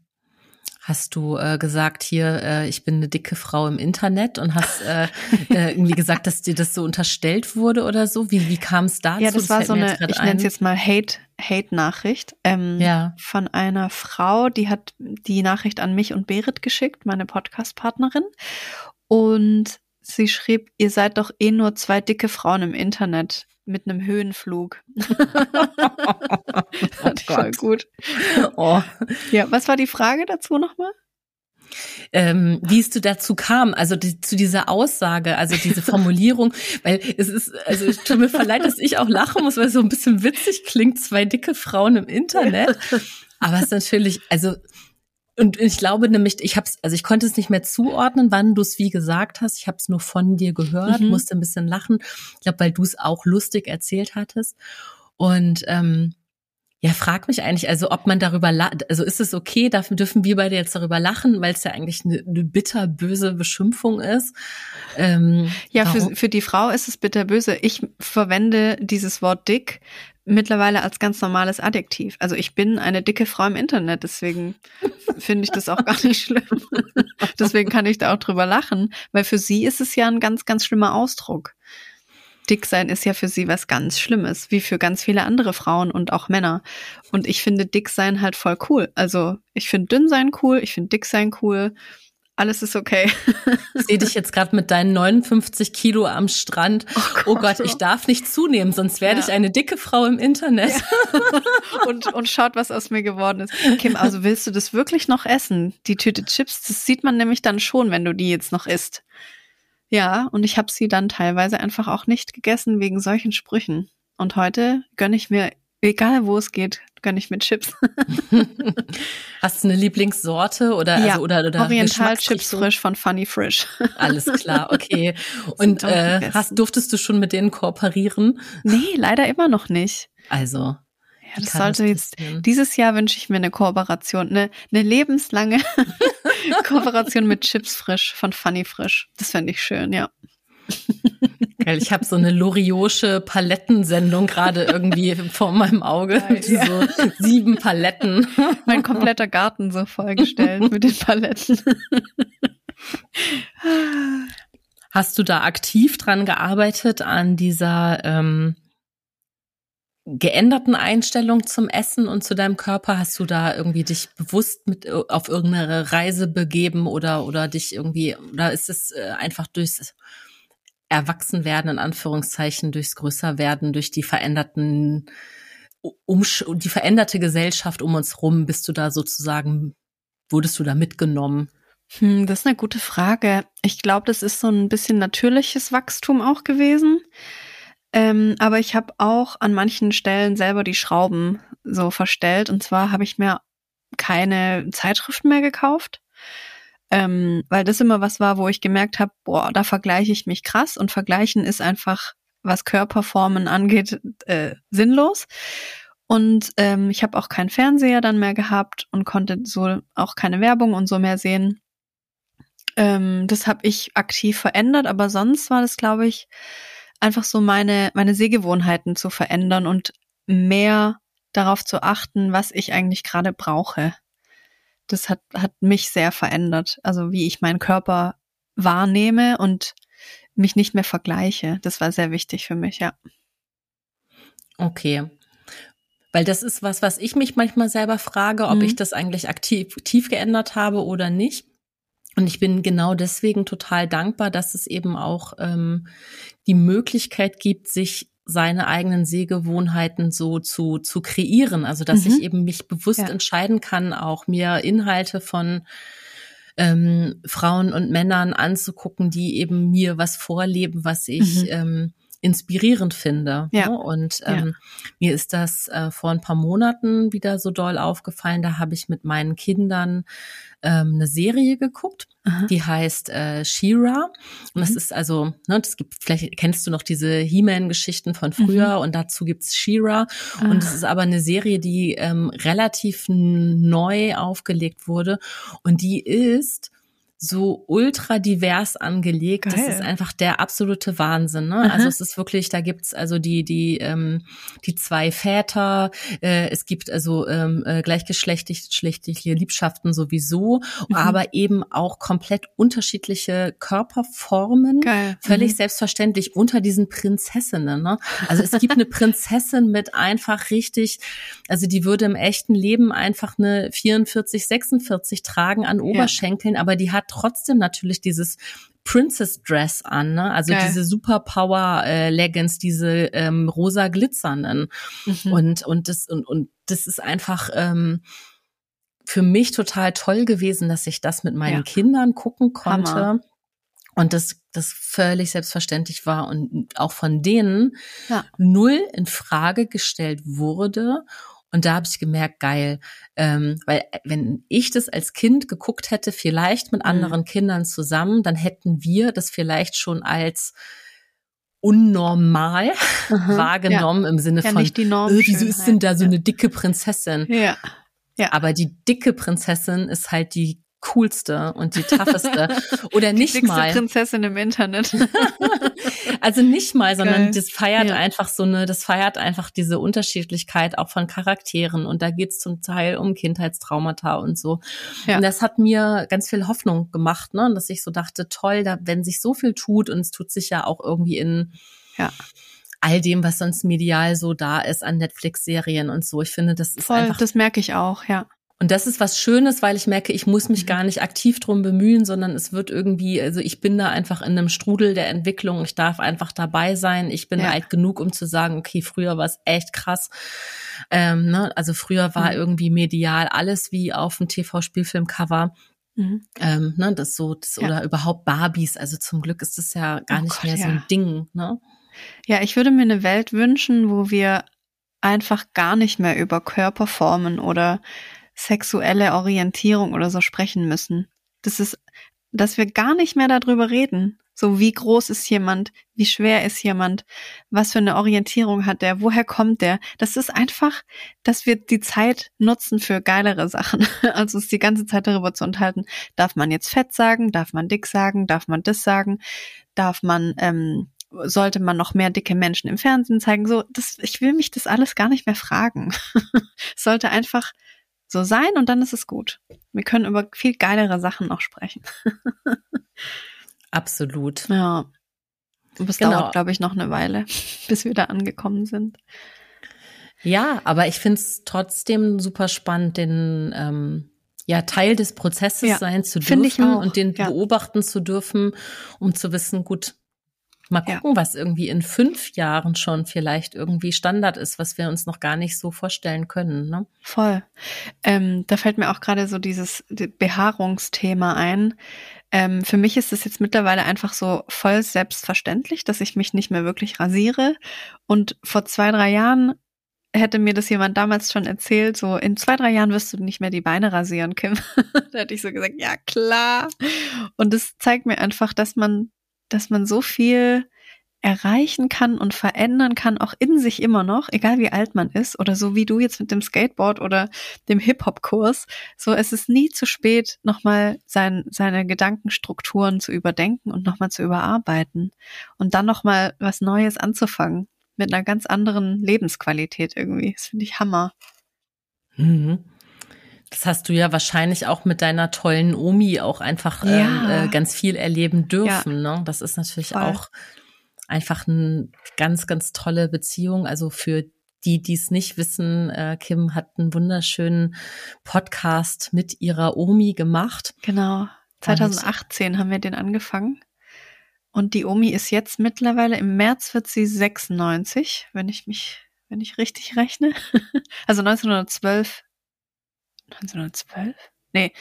hast du äh, gesagt, hier, äh, ich bin eine dicke Frau im Internet und hast äh, äh, irgendwie gesagt, dass dir das so unterstellt wurde oder so. Wie, wie kam es dazu? Ja, das, das war so eine, ich nenne es jetzt mal Hate, Hate-Nachricht ähm, ja. von einer Frau, die hat die Nachricht an mich und Berit geschickt, meine Podcast-Partnerin. Und Sie schrieb, ihr seid doch eh nur zwei dicke Frauen im Internet mit einem Höhenflug. oh voll gut. Oh. Ja, was war die Frage dazu nochmal? Ähm, wie es du dazu kam, also die, zu dieser Aussage, also diese Formulierung, weil es ist, also es tut mir verleid, dass ich auch lachen muss, weil es so ein bisschen witzig klingt, zwei dicke Frauen im Internet. Aber es ist natürlich, also und ich glaube nämlich, ich hab's, also ich konnte es nicht mehr zuordnen, wann du es wie gesagt hast. Ich habe es nur von dir gehört, mhm. musste ein bisschen lachen. Ich glaube, weil du es auch lustig erzählt hattest. Und ähm, ja, frag mich eigentlich, also ob man darüber, also ist es okay, dafür dürfen wir beide jetzt darüber lachen, weil es ja eigentlich eine, eine bitterböse Beschimpfung ist. Ähm, ja, für, für die Frau ist es bitterböse. Ich verwende dieses Wort dick mittlerweile als ganz normales Adjektiv. Also ich bin eine dicke Frau im Internet, deswegen finde ich das auch gar nicht schlimm. deswegen kann ich da auch drüber lachen, weil für sie ist es ja ein ganz, ganz schlimmer Ausdruck. Dick sein ist ja für sie was ganz Schlimmes, wie für ganz viele andere Frauen und auch Männer. Und ich finde dick sein halt voll cool. Also ich finde dünn sein cool, ich finde dick sein cool alles ist okay. Ich sehe dich jetzt gerade mit deinen 59 Kilo am Strand. Oh Gott, oh Gott ich darf nicht zunehmen, sonst werde ja. ich eine dicke Frau im Internet. Ja. Und, und schaut, was aus mir geworden ist. Kim, also willst du das wirklich noch essen? Die Tüte Chips, das sieht man nämlich dann schon, wenn du die jetzt noch isst. Ja, und ich habe sie dann teilweise einfach auch nicht gegessen wegen solchen Sprüchen. Und heute gönne ich mir, egal wo es geht, gönne ich mit Chips. Hast du eine Lieblingssorte oder ja, also, oder oder Oriental Chips frisch von Funny Frisch. Alles klar, okay. Und äh, hast durftest du schon mit denen kooperieren? Nee, leider immer noch nicht. Also ja, das sollte jetzt dieses Jahr wünsche ich mir eine Kooperation, eine, eine lebenslange Kooperation mit Chips frisch von Funny Frisch. Das fände ich schön, ja. Geil, ich habe so eine Loriosche Palettensendung gerade irgendwie vor meinem Auge. Ja. So sieben Paletten. Mein kompletter Garten so vollgestellt mit den Paletten. Hast du da aktiv dran gearbeitet an dieser ähm, geänderten Einstellung zum Essen und zu deinem Körper? Hast du da irgendwie dich bewusst mit auf irgendeine Reise begeben oder oder dich irgendwie oder ist es äh, einfach durchs Erwachsenwerden in Anführungszeichen, durchs Größerwerden, durch die veränderten um die veränderte Gesellschaft um uns rum, bist du da sozusagen, wurdest du da mitgenommen? Hm, das ist eine gute Frage. Ich glaube, das ist so ein bisschen natürliches Wachstum auch gewesen. Ähm, aber ich habe auch an manchen Stellen selber die Schrauben so verstellt. Und zwar habe ich mir keine Zeitschriften mehr gekauft, ähm, weil das immer was war, wo ich gemerkt habe, boah, da vergleiche ich mich krass und vergleichen ist einfach, was Körperformen angeht, äh, sinnlos. Und ähm, ich habe auch keinen Fernseher dann mehr gehabt und konnte so auch keine Werbung und so mehr sehen. Ähm, das habe ich aktiv verändert, aber sonst war das, glaube ich, einfach so meine, meine Sehgewohnheiten zu verändern und mehr darauf zu achten, was ich eigentlich gerade brauche das hat, hat mich sehr verändert. Also wie ich meinen Körper wahrnehme und mich nicht mehr vergleiche. Das war sehr wichtig für mich, ja. Okay. Weil das ist was, was ich mich manchmal selber frage, ob mhm. ich das eigentlich aktiv tief geändert habe oder nicht. Und ich bin genau deswegen total dankbar, dass es eben auch ähm, die Möglichkeit gibt, sich seine eigenen Sehgewohnheiten so zu, zu kreieren. Also, dass mhm. ich eben mich bewusst ja. entscheiden kann, auch mir Inhalte von ähm, Frauen und Männern anzugucken, die eben mir was vorleben, was ich mhm. ähm, inspirierend finde. Ja. Ne? Und ähm, ja. mir ist das äh, vor ein paar Monaten wieder so doll aufgefallen. Da habe ich mit meinen Kindern ähm, eine Serie geguckt, Aha. die heißt äh, She-Ra. Und das mhm. ist also, ne, das gibt, vielleicht kennst du noch diese He-Man-Geschichten von früher mhm. und dazu gibt's She-Ra. Ah. Und es ist aber eine Serie, die ähm, relativ neu aufgelegt wurde. Und die ist so ultra divers angelegt. Geil. Das ist einfach der absolute Wahnsinn. Ne? Also es ist wirklich, da gibt's also die die ähm, die zwei Väter. Äh, es gibt also ähm, äh, gleichgeschlechtliche Liebschaften sowieso, mhm. aber eben auch komplett unterschiedliche Körperformen. Geil. Völlig mhm. selbstverständlich unter diesen Prinzessinnen. Ne? Also es gibt eine Prinzessin mit einfach richtig, also die würde im echten Leben einfach eine 44, 46 tragen an Oberschenkeln, ja. aber die hat trotzdem natürlich dieses Princess Dress an, ne? Also Geil. diese Superpower äh, Leggings, diese ähm, rosa glitzernden mhm. und und das und und das ist einfach ähm, für mich total toll gewesen, dass ich das mit meinen ja. Kindern gucken konnte. Hammer. Und das, das völlig selbstverständlich war und auch von denen ja. null in Frage gestellt wurde und da habe ich gemerkt, geil, ähm, weil äh, wenn ich das als Kind geguckt hätte, vielleicht mit mhm. anderen mhm. Kindern zusammen, dann hätten wir das vielleicht schon als unnormal Aha, wahrgenommen ja. im Sinne ja, von, nicht die Norm äh, wieso ist denn da so eine dicke Prinzessin? Ja. Ja. Aber die dicke Prinzessin ist halt die coolste und die tougheste oder die nicht mal Prinzessin im Internet. also nicht mal, sondern Geil. das feiert ja. einfach so eine, das feiert einfach diese Unterschiedlichkeit auch von Charakteren und da geht's zum Teil um Kindheitstraumata und so. Ja. Und das hat mir ganz viel Hoffnung gemacht, ne, dass ich so dachte, toll, da wenn sich so viel tut und es tut sich ja auch irgendwie in ja all dem, was sonst medial so da ist an Netflix-Serien und so. Ich finde, das ist Voll, einfach. Das merke ich auch, ja. Und das ist was Schönes, weil ich merke, ich muss mich mhm. gar nicht aktiv drum bemühen, sondern es wird irgendwie, also ich bin da einfach in einem Strudel der Entwicklung. Ich darf einfach dabei sein. Ich bin ja. alt genug, um zu sagen, okay, früher war es echt krass. Ähm, ne? Also früher war mhm. irgendwie medial alles wie auf dem TV-Spielfilmcover. Mhm. Ähm, ne, das so, das, ja. oder überhaupt Barbies. Also zum Glück ist das ja gar oh nicht Gott, mehr so ein Ding. Ne? Ja, ich würde mir eine Welt wünschen, wo wir einfach gar nicht mehr über Körperformen oder sexuelle Orientierung oder so sprechen müssen. Das ist, dass wir gar nicht mehr darüber reden. So, wie groß ist jemand? Wie schwer ist jemand? Was für eine Orientierung hat der? Woher kommt der? Das ist einfach, dass wir die Zeit nutzen für geilere Sachen. Also uns die ganze Zeit darüber zu unterhalten. Darf man jetzt fett sagen? Darf man dick sagen? Darf man das sagen? Darf man, ähm, sollte man noch mehr dicke Menschen im Fernsehen zeigen? So, das, ich will mich das alles gar nicht mehr fragen. es sollte einfach so sein und dann ist es gut. Wir können über viel geilere Sachen noch sprechen. Absolut. Ja. Und es genau. dauert, glaube ich, noch eine Weile, bis wir da angekommen sind. Ja, aber ich finde es trotzdem super spannend, den ähm, ja Teil des Prozesses ja, sein zu dürfen und den ja. beobachten zu dürfen, um zu wissen, gut, Mal gucken, ja. was irgendwie in fünf Jahren schon vielleicht irgendwie Standard ist, was wir uns noch gar nicht so vorstellen können. Ne? Voll. Ähm, da fällt mir auch gerade so dieses Behaarungsthema ein. Ähm, für mich ist es jetzt mittlerweile einfach so voll selbstverständlich, dass ich mich nicht mehr wirklich rasiere. Und vor zwei, drei Jahren hätte mir das jemand damals schon erzählt, so in zwei, drei Jahren wirst du nicht mehr die Beine rasieren, Kim. da hätte ich so gesagt, ja klar. Und das zeigt mir einfach, dass man dass man so viel erreichen kann und verändern kann, auch in sich immer noch, egal wie alt man ist, oder so wie du jetzt mit dem Skateboard oder dem Hip-Hop-Kurs. So, es ist nie zu spät, nochmal sein, seine Gedankenstrukturen zu überdenken und nochmal zu überarbeiten und dann nochmal was Neues anzufangen mit einer ganz anderen Lebensqualität irgendwie. Das finde ich Hammer. Mhm. Das hast du ja wahrscheinlich auch mit deiner tollen Omi auch einfach ähm, ja. äh, ganz viel erleben dürfen. Ja. Ne? Das ist natürlich Voll. auch einfach eine ganz, ganz tolle Beziehung. Also für die, die es nicht wissen, äh, Kim hat einen wunderschönen Podcast mit ihrer Omi gemacht. Genau. 2018 Und haben wir den angefangen. Und die Omi ist jetzt mittlerweile, im März wird sie 96, wenn ich mich, wenn ich richtig rechne. Also 1912 1912? Nee,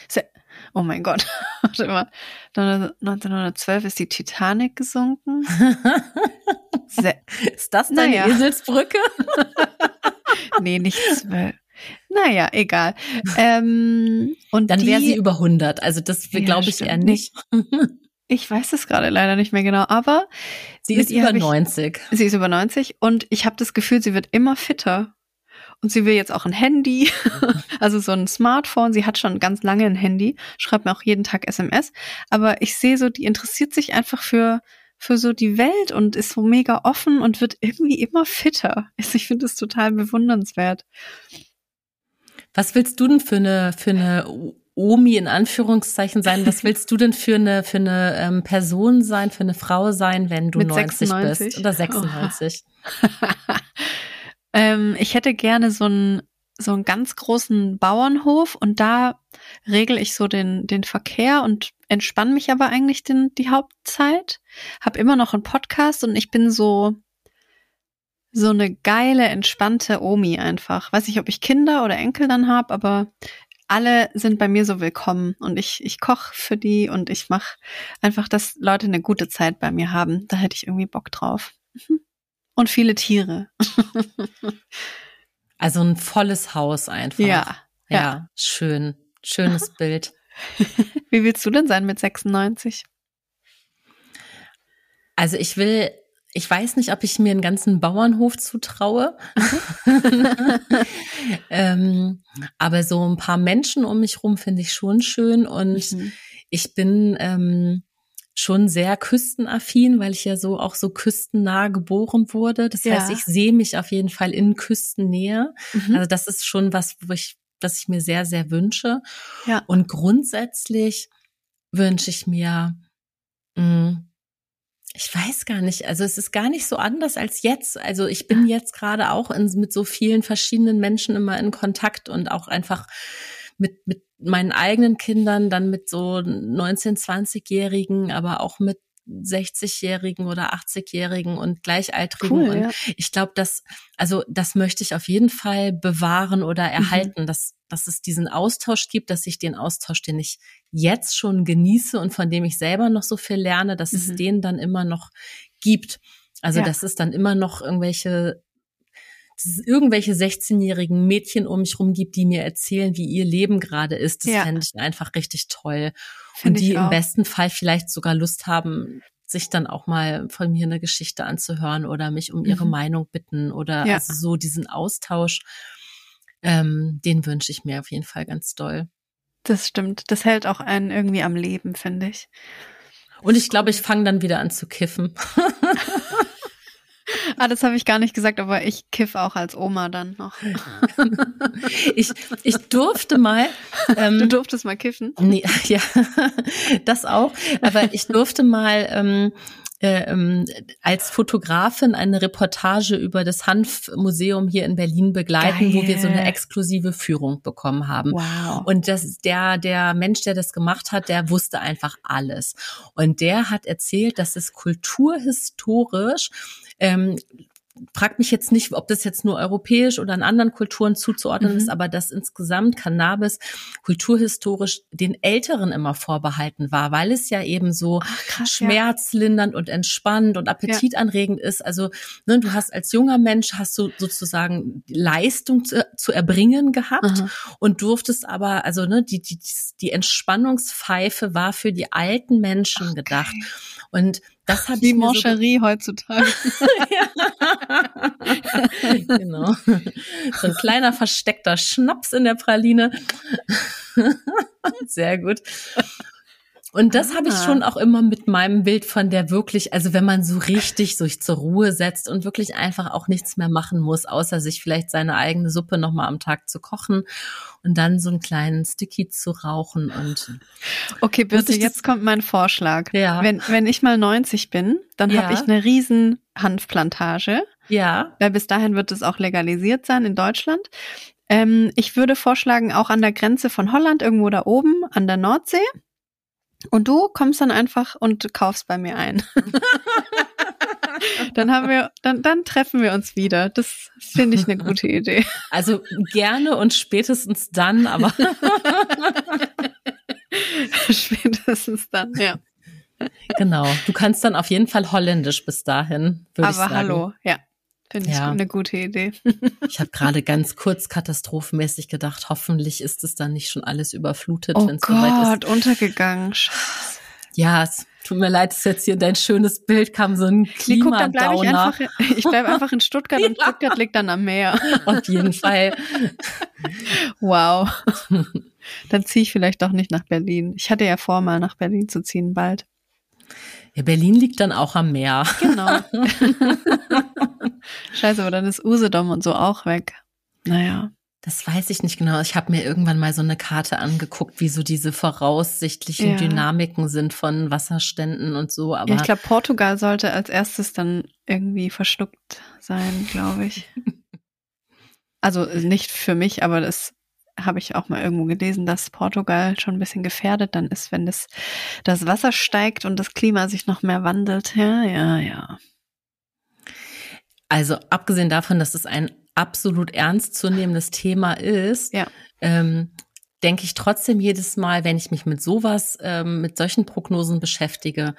oh mein Gott. Warte mal. 1912 ist die Titanic gesunken. ist das deine naja. Eselsbrücke? nee, nicht zwölf. Naja, egal. Ähm, und Dann wäre sie über 100. Also das ja, glaube ich eher nicht. Ich weiß es gerade leider nicht mehr genau, aber sie ist über 90. Ich, sie ist über 90 und ich habe das Gefühl, sie wird immer fitter. Und sie will jetzt auch ein Handy, also so ein Smartphone. Sie hat schon ganz lange ein Handy, schreibt mir auch jeden Tag SMS. Aber ich sehe so, die interessiert sich einfach für, für so die Welt und ist so mega offen und wird irgendwie immer fitter. Also ich finde das total bewundernswert. Was willst du denn für eine, für eine Omi in Anführungszeichen sein? Was willst du denn für eine, für eine ähm, Person sein, für eine Frau sein, wenn du Mit 90 96? bist oder 96? Ähm, ich hätte gerne so einen so einen ganz großen Bauernhof und da regel ich so den den Verkehr und entspanne mich aber eigentlich den, die Hauptzeit. Hab immer noch einen Podcast und ich bin so so eine geile entspannte Omi einfach. Weiß nicht, ob ich Kinder oder Enkel dann hab, aber alle sind bei mir so willkommen und ich ich koche für die und ich mache einfach, dass Leute eine gute Zeit bei mir haben. Da hätte ich irgendwie Bock drauf. Mhm. Und viele Tiere. also ein volles Haus einfach. Ja. Ja, ja. schön. Schönes Bild. Wie willst du denn sein mit 96? Also ich will, ich weiß nicht, ob ich mir einen ganzen Bauernhof zutraue. ähm, aber so ein paar Menschen um mich rum finde ich schon schön und mhm. ich bin ähm, schon sehr küstenaffin, weil ich ja so auch so küstennah geboren wurde. Das ja. heißt, ich sehe mich auf jeden Fall in Küstennähe. Mhm. Also das ist schon was, wo ich, das ich mir sehr, sehr wünsche. Ja. Und grundsätzlich wünsche ich mir, mh, mm, ich weiß gar nicht, also es ist gar nicht so anders als jetzt. Also ich bin jetzt gerade auch in, mit so vielen verschiedenen Menschen immer in Kontakt und auch einfach mit, mit meinen eigenen Kindern, dann mit so 19, 20-Jährigen, aber auch mit 60-Jährigen oder 80-Jährigen und Gleichaltrigen. Cool, und ja. ich glaube, dass, also das möchte ich auf jeden Fall bewahren oder mhm. erhalten, mhm. dass, dass es diesen Austausch gibt, dass ich den Austausch, den ich jetzt schon genieße und von dem ich selber noch so viel lerne, dass mhm. es den dann immer noch gibt. Also, ja. dass es dann immer noch irgendwelche es irgendwelche 16-jährigen Mädchen um mich rum gibt, die mir erzählen, wie ihr Leben gerade ist. Das ja. fände ich einfach richtig toll. Find und die im besten Fall vielleicht sogar Lust haben, sich dann auch mal von mir eine Geschichte anzuhören oder mich um ihre mhm. Meinung bitten oder ja. also so diesen Austausch, ähm, den wünsche ich mir auf jeden Fall ganz doll. Das stimmt. Das hält auch einen irgendwie am Leben, finde ich. Und ich glaube, ich fange dann wieder an zu kiffen. ah, das habe ich gar nicht gesagt, aber ich kiff auch als Oma dann noch. ich, ich durfte mal. Ähm, du durftest mal kiffen? Nee, ja, das auch. Aber ich durfte mal ähm, äh, ähm, als Fotografin eine Reportage über das Hanfmuseum hier in Berlin begleiten, Geil. wo wir so eine exklusive Führung bekommen haben. Wow. Und das, der, der Mensch, der das gemacht hat, der wusste einfach alles. Und der hat erzählt, dass es kulturhistorisch ähm, fragt mich jetzt nicht, ob das jetzt nur europäisch oder in anderen Kulturen zuzuordnen mhm. ist, aber dass insgesamt Cannabis kulturhistorisch den Älteren immer vorbehalten war, weil es ja eben so Ach, krass, schmerzlindernd ja. und entspannend und appetitanregend ja. ist. Also ne, du hast als junger Mensch hast du sozusagen Leistung zu, zu erbringen gehabt mhm. und durftest aber, also ne, die, die, die Entspannungspfeife war für die alten Menschen okay. gedacht. Und das hat die Moncherie so heutzutage. genau. So ein kleiner versteckter Schnaps in der Praline. Sehr gut. Und das ah. habe ich schon auch immer mit meinem Bild von der wirklich, also wenn man so richtig sich zur Ruhe setzt und wirklich einfach auch nichts mehr machen muss, außer sich vielleicht seine eigene Suppe nochmal am Tag zu kochen und dann so einen kleinen Sticky zu rauchen und Okay, bitte, jetzt kommt mein Vorschlag. Ja. Wenn, wenn ich mal 90 bin, dann ja. habe ich eine riesen Hanfplantage. Ja. Weil bis dahin wird es auch legalisiert sein in Deutschland. Ähm, ich würde vorschlagen, auch an der Grenze von Holland, irgendwo da oben an der Nordsee. Und du kommst dann einfach und kaufst bei mir ein. dann haben wir, dann, dann treffen wir uns wieder. Das finde ich eine gute Idee. Also gerne und spätestens dann, aber spätestens dann, ja. Genau. Du kannst dann auf jeden Fall Holländisch bis dahin. Aber hallo, ja. Finde ich ja. eine gute Idee. ich habe gerade ganz kurz katastrophenmäßig gedacht, hoffentlich ist es dann nicht schon alles überflutet, oh wenn es soweit ist. untergegangen. Scheiße. Ja, es tut mir leid, dass jetzt hier dein schönes Bild kam, so ein Klimadowner. Nee, guck, dann bleib ich, ich bleibe einfach in Stuttgart ja. und Stuttgart liegt dann am Meer. Auf jeden Fall. wow. Dann ziehe ich vielleicht doch nicht nach Berlin. Ich hatte ja vor, mal nach Berlin zu ziehen bald. Ja, Berlin liegt dann auch am Meer. Genau. Scheiße, aber dann ist Usedom und so auch weg. Naja. Das weiß ich nicht genau. Ich habe mir irgendwann mal so eine Karte angeguckt, wie so diese voraussichtlichen ja. Dynamiken sind von Wasserständen und so. Aber ja, ich glaube, Portugal sollte als erstes dann irgendwie verschluckt sein, glaube ich. also nicht für mich, aber das habe ich auch mal irgendwo gelesen, dass Portugal schon ein bisschen gefährdet dann ist, wenn das, das Wasser steigt und das Klima sich noch mehr wandelt. Ja, ja, ja. Also abgesehen davon, dass es ein absolut ernstzunehmendes Thema ist, ja. ähm, denke ich trotzdem jedes Mal, wenn ich mich mit sowas, ähm, mit solchen Prognosen beschäftige,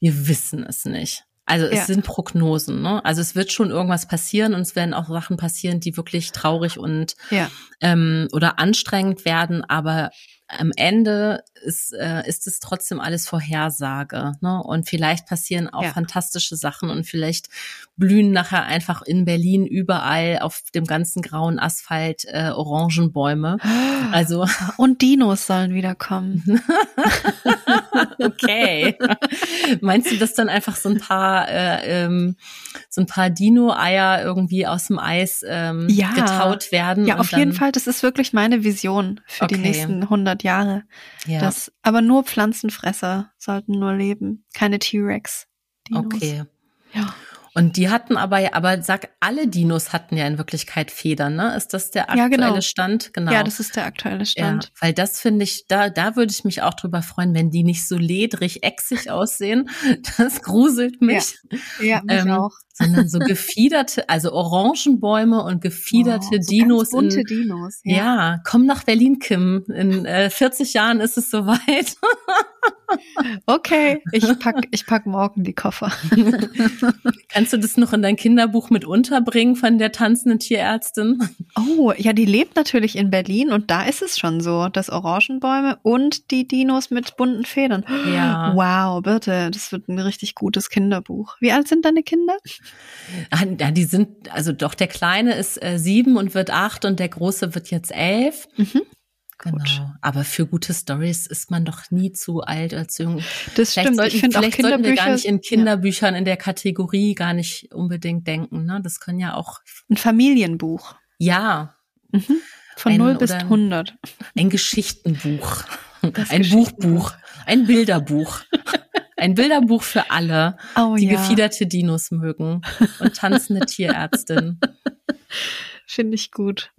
wir wissen es nicht. Also es ja. sind Prognosen, ne? Also es wird schon irgendwas passieren und es werden auch Sachen passieren, die wirklich traurig und ja. ähm, oder anstrengend werden, aber am Ende ist, äh, ist es trotzdem alles Vorhersage. Ne? Und vielleicht passieren auch ja. fantastische Sachen und vielleicht blühen nachher einfach in Berlin überall auf dem ganzen grauen Asphalt äh, Orangenbäume. Also und Dinos sollen wieder kommen. okay. Meinst du, dass dann einfach so ein paar äh, ähm, so ein paar Dino-Eier irgendwie aus dem Eis ähm, ja. getaut werden? Ja, auf jeden Fall. Das ist wirklich meine Vision für okay. die nächsten 100 Jahre. Ja. Das, aber nur Pflanzenfresser sollten nur leben, keine T-Rex. Okay. Ja. Und die hatten aber, aber sag, alle Dinos hatten ja in Wirklichkeit Federn, ne? Ist das der aktuelle ja, genau. Stand? Genau. Ja, das ist der aktuelle Stand. Ja, weil das finde ich, da, da würde ich mich auch drüber freuen, wenn die nicht so ledrig, exig aussehen. Das gruselt mich. Ja, ja mich ähm, auch. Sondern so gefiederte, also Orangenbäume und gefiederte oh, so Dinos. Bunte in, Dinos. Ja. ja, komm nach Berlin, Kim. In äh, 40 Jahren ist es soweit. Okay, ich pack, ich pack morgen die Koffer. Kannst du das noch in dein Kinderbuch mit unterbringen von der tanzenden Tierärztin? Oh, ja, die lebt natürlich in Berlin und da ist es schon so, dass Orangenbäume und die Dinos mit bunten Federn. Ja. Wow, bitte, das wird ein richtig gutes Kinderbuch. Wie alt sind deine Kinder? Ah, Ja, die sind, also doch, der Kleine ist äh, sieben und wird acht und der Große wird jetzt elf. Mhm. Genau. Gut. Aber für gute Stories ist man doch nie zu alt als jung. Das Vielleicht, stimmt. sollten, Ich finde auch vielleicht sollten wir Kinderbücher gar nicht in Kinderbüchern in der Kategorie gar nicht unbedingt denken. Ne? Das können ja auch, ein Familienbuch. ja, Mhm. Von Ein 0 bis oder- 100. ein Geschichtenbuch, Das ein Geschichtenbuch. Buchbuch, ein Bilderbuch. Ein Bilderbuch für alle, Oh die ja, gefiederte Dinos mögen und tanzende Tierärztin. finde ich gut.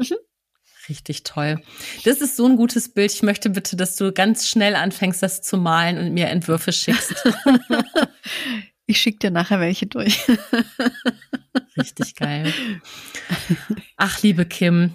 Richtig toll. Das ist so ein gutes Bild. Ich möchte bitte, dass du ganz schnell anfängst, das zu malen und mir Entwürfe schickst. Ich schicke dir nachher welche durch. Richtig geil. Ach, liebe Kim.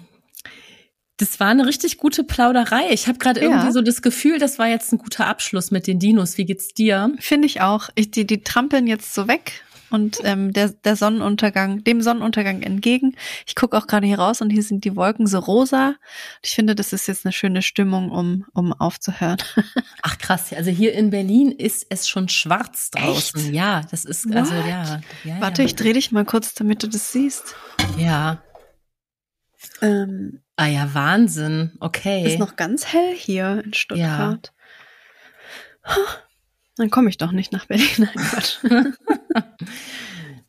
Das war eine richtig gute Plauderei. Ich habe gerade Ja. irgendwie so das Gefühl, das war jetzt ein guter Abschluss mit den Dinos. Wie geht's dir? Finde ich auch. Ich, die, die trampeln jetzt so weg und ähm, der, der Sonnenuntergang, dem Sonnenuntergang entgegen. Ich gucke auch gerade hier raus und hier sind die Wolken so rosa. Ich finde, das ist jetzt eine schöne Stimmung, um, um aufzuhören. Ach krass, also hier in Berlin ist es schon schwarz draußen. Echt? Ja, das ist also What? ja. ja Warte, ja. ich drehe dich mal kurz, damit du das siehst. Ja. Ähm, Ah ja, Wahnsinn. Okay. Ist noch ganz hell hier in Stuttgart. Dann komme ich doch nicht nach Berlin. Nein, Quatsch.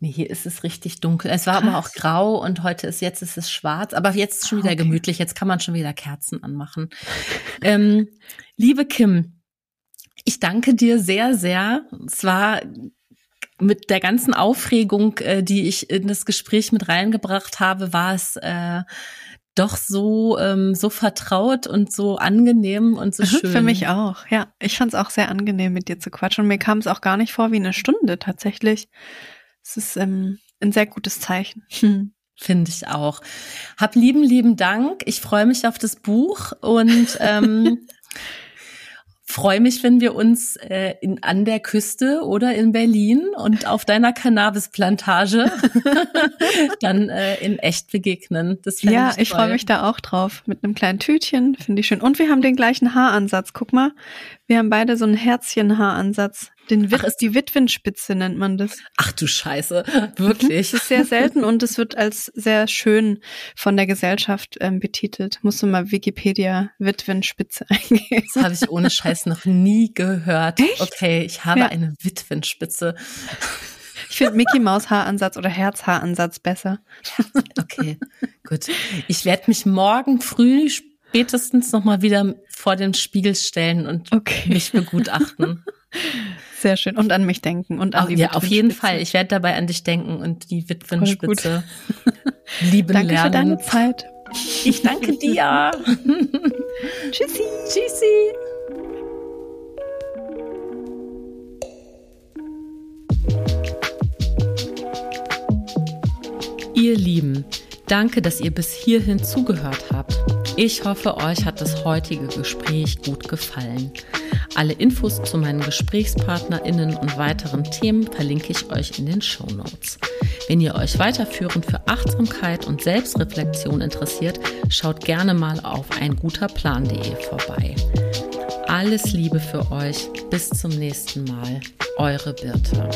Nee, hier ist es richtig dunkel. Es war aber auch Krass. grau und heute ist jetzt ist es schwarz, aber jetzt ist schon wieder Okay. gemütlich. Jetzt kann man schon wieder Kerzen anmachen. ähm, liebe Kim, ich danke dir sehr, sehr. Es war mit der ganzen Aufregung, äh, die ich in das Gespräch mit reingebracht habe, war es äh, doch so ähm, so vertraut und so angenehm und so schön. Für mich auch, ja. Ich fand es auch sehr angenehm, mit dir zu quatschen. Und mir kam es auch gar nicht vor wie eine Stunde tatsächlich. Es ist ähm, ein sehr gutes Zeichen. Hm. Finde ich auch. Hab lieben, lieben Dank. Ich freue mich auf das Buch und ähm, freue mich, wenn wir uns äh, in, an der Küste oder in Berlin und auf deiner Cannabisplantage dann äh, in echt begegnen. Das Ja, ich, ich freue mich da auch drauf. Mit einem kleinen Tütchen, finde ich schön. Und wir haben den gleichen Haaransatz. Guck mal, wir haben beide so einen Herzchen-Haaransatz. Den Wit Ach, ist- die Witwenspitze nennt man das. Ach du Scheiße, Das wirklich. ist sehr selten und es wird als sehr schön von der Gesellschaft ähm, betitelt. Musst du mal Wikipedia Witwenspitze eingeben. Das habe ich ohne Scheiß noch nie gehört. Echt? Okay, ich habe Ja. eine Witwenspitze. Ich finde Mickey Maus Haaransatz oder Herzhaaransatz besser. Okay, gut. Ich werde mich morgen früh spätestens noch mal wieder vor den Spiegel stellen und Okay. mich begutachten. Sehr schön. Und an mich denken und an Auf, die ja, auf jeden Witwenspitze. Ich werde dabei an dich denken und die Witwenspitze lieben Danke lernen. für deine Zeit. ich danke dir. Tschüssi. Tschüssi. Ihr Lieben, danke, dass ihr bis hierhin zugehört habt. Ich hoffe, euch hat das heutige Gespräch gut gefallen. Alle Infos zu meinen GesprächspartnerInnen und weiteren Themen verlinke ich euch in den Show Notes. Wenn ihr euch weiterführend für Achtsamkeit und Selbstreflexion interessiert, schaut gerne mal auf einguterplan.de vorbei. Alles Liebe für euch. Bis zum nächsten Mal. Eure Birte.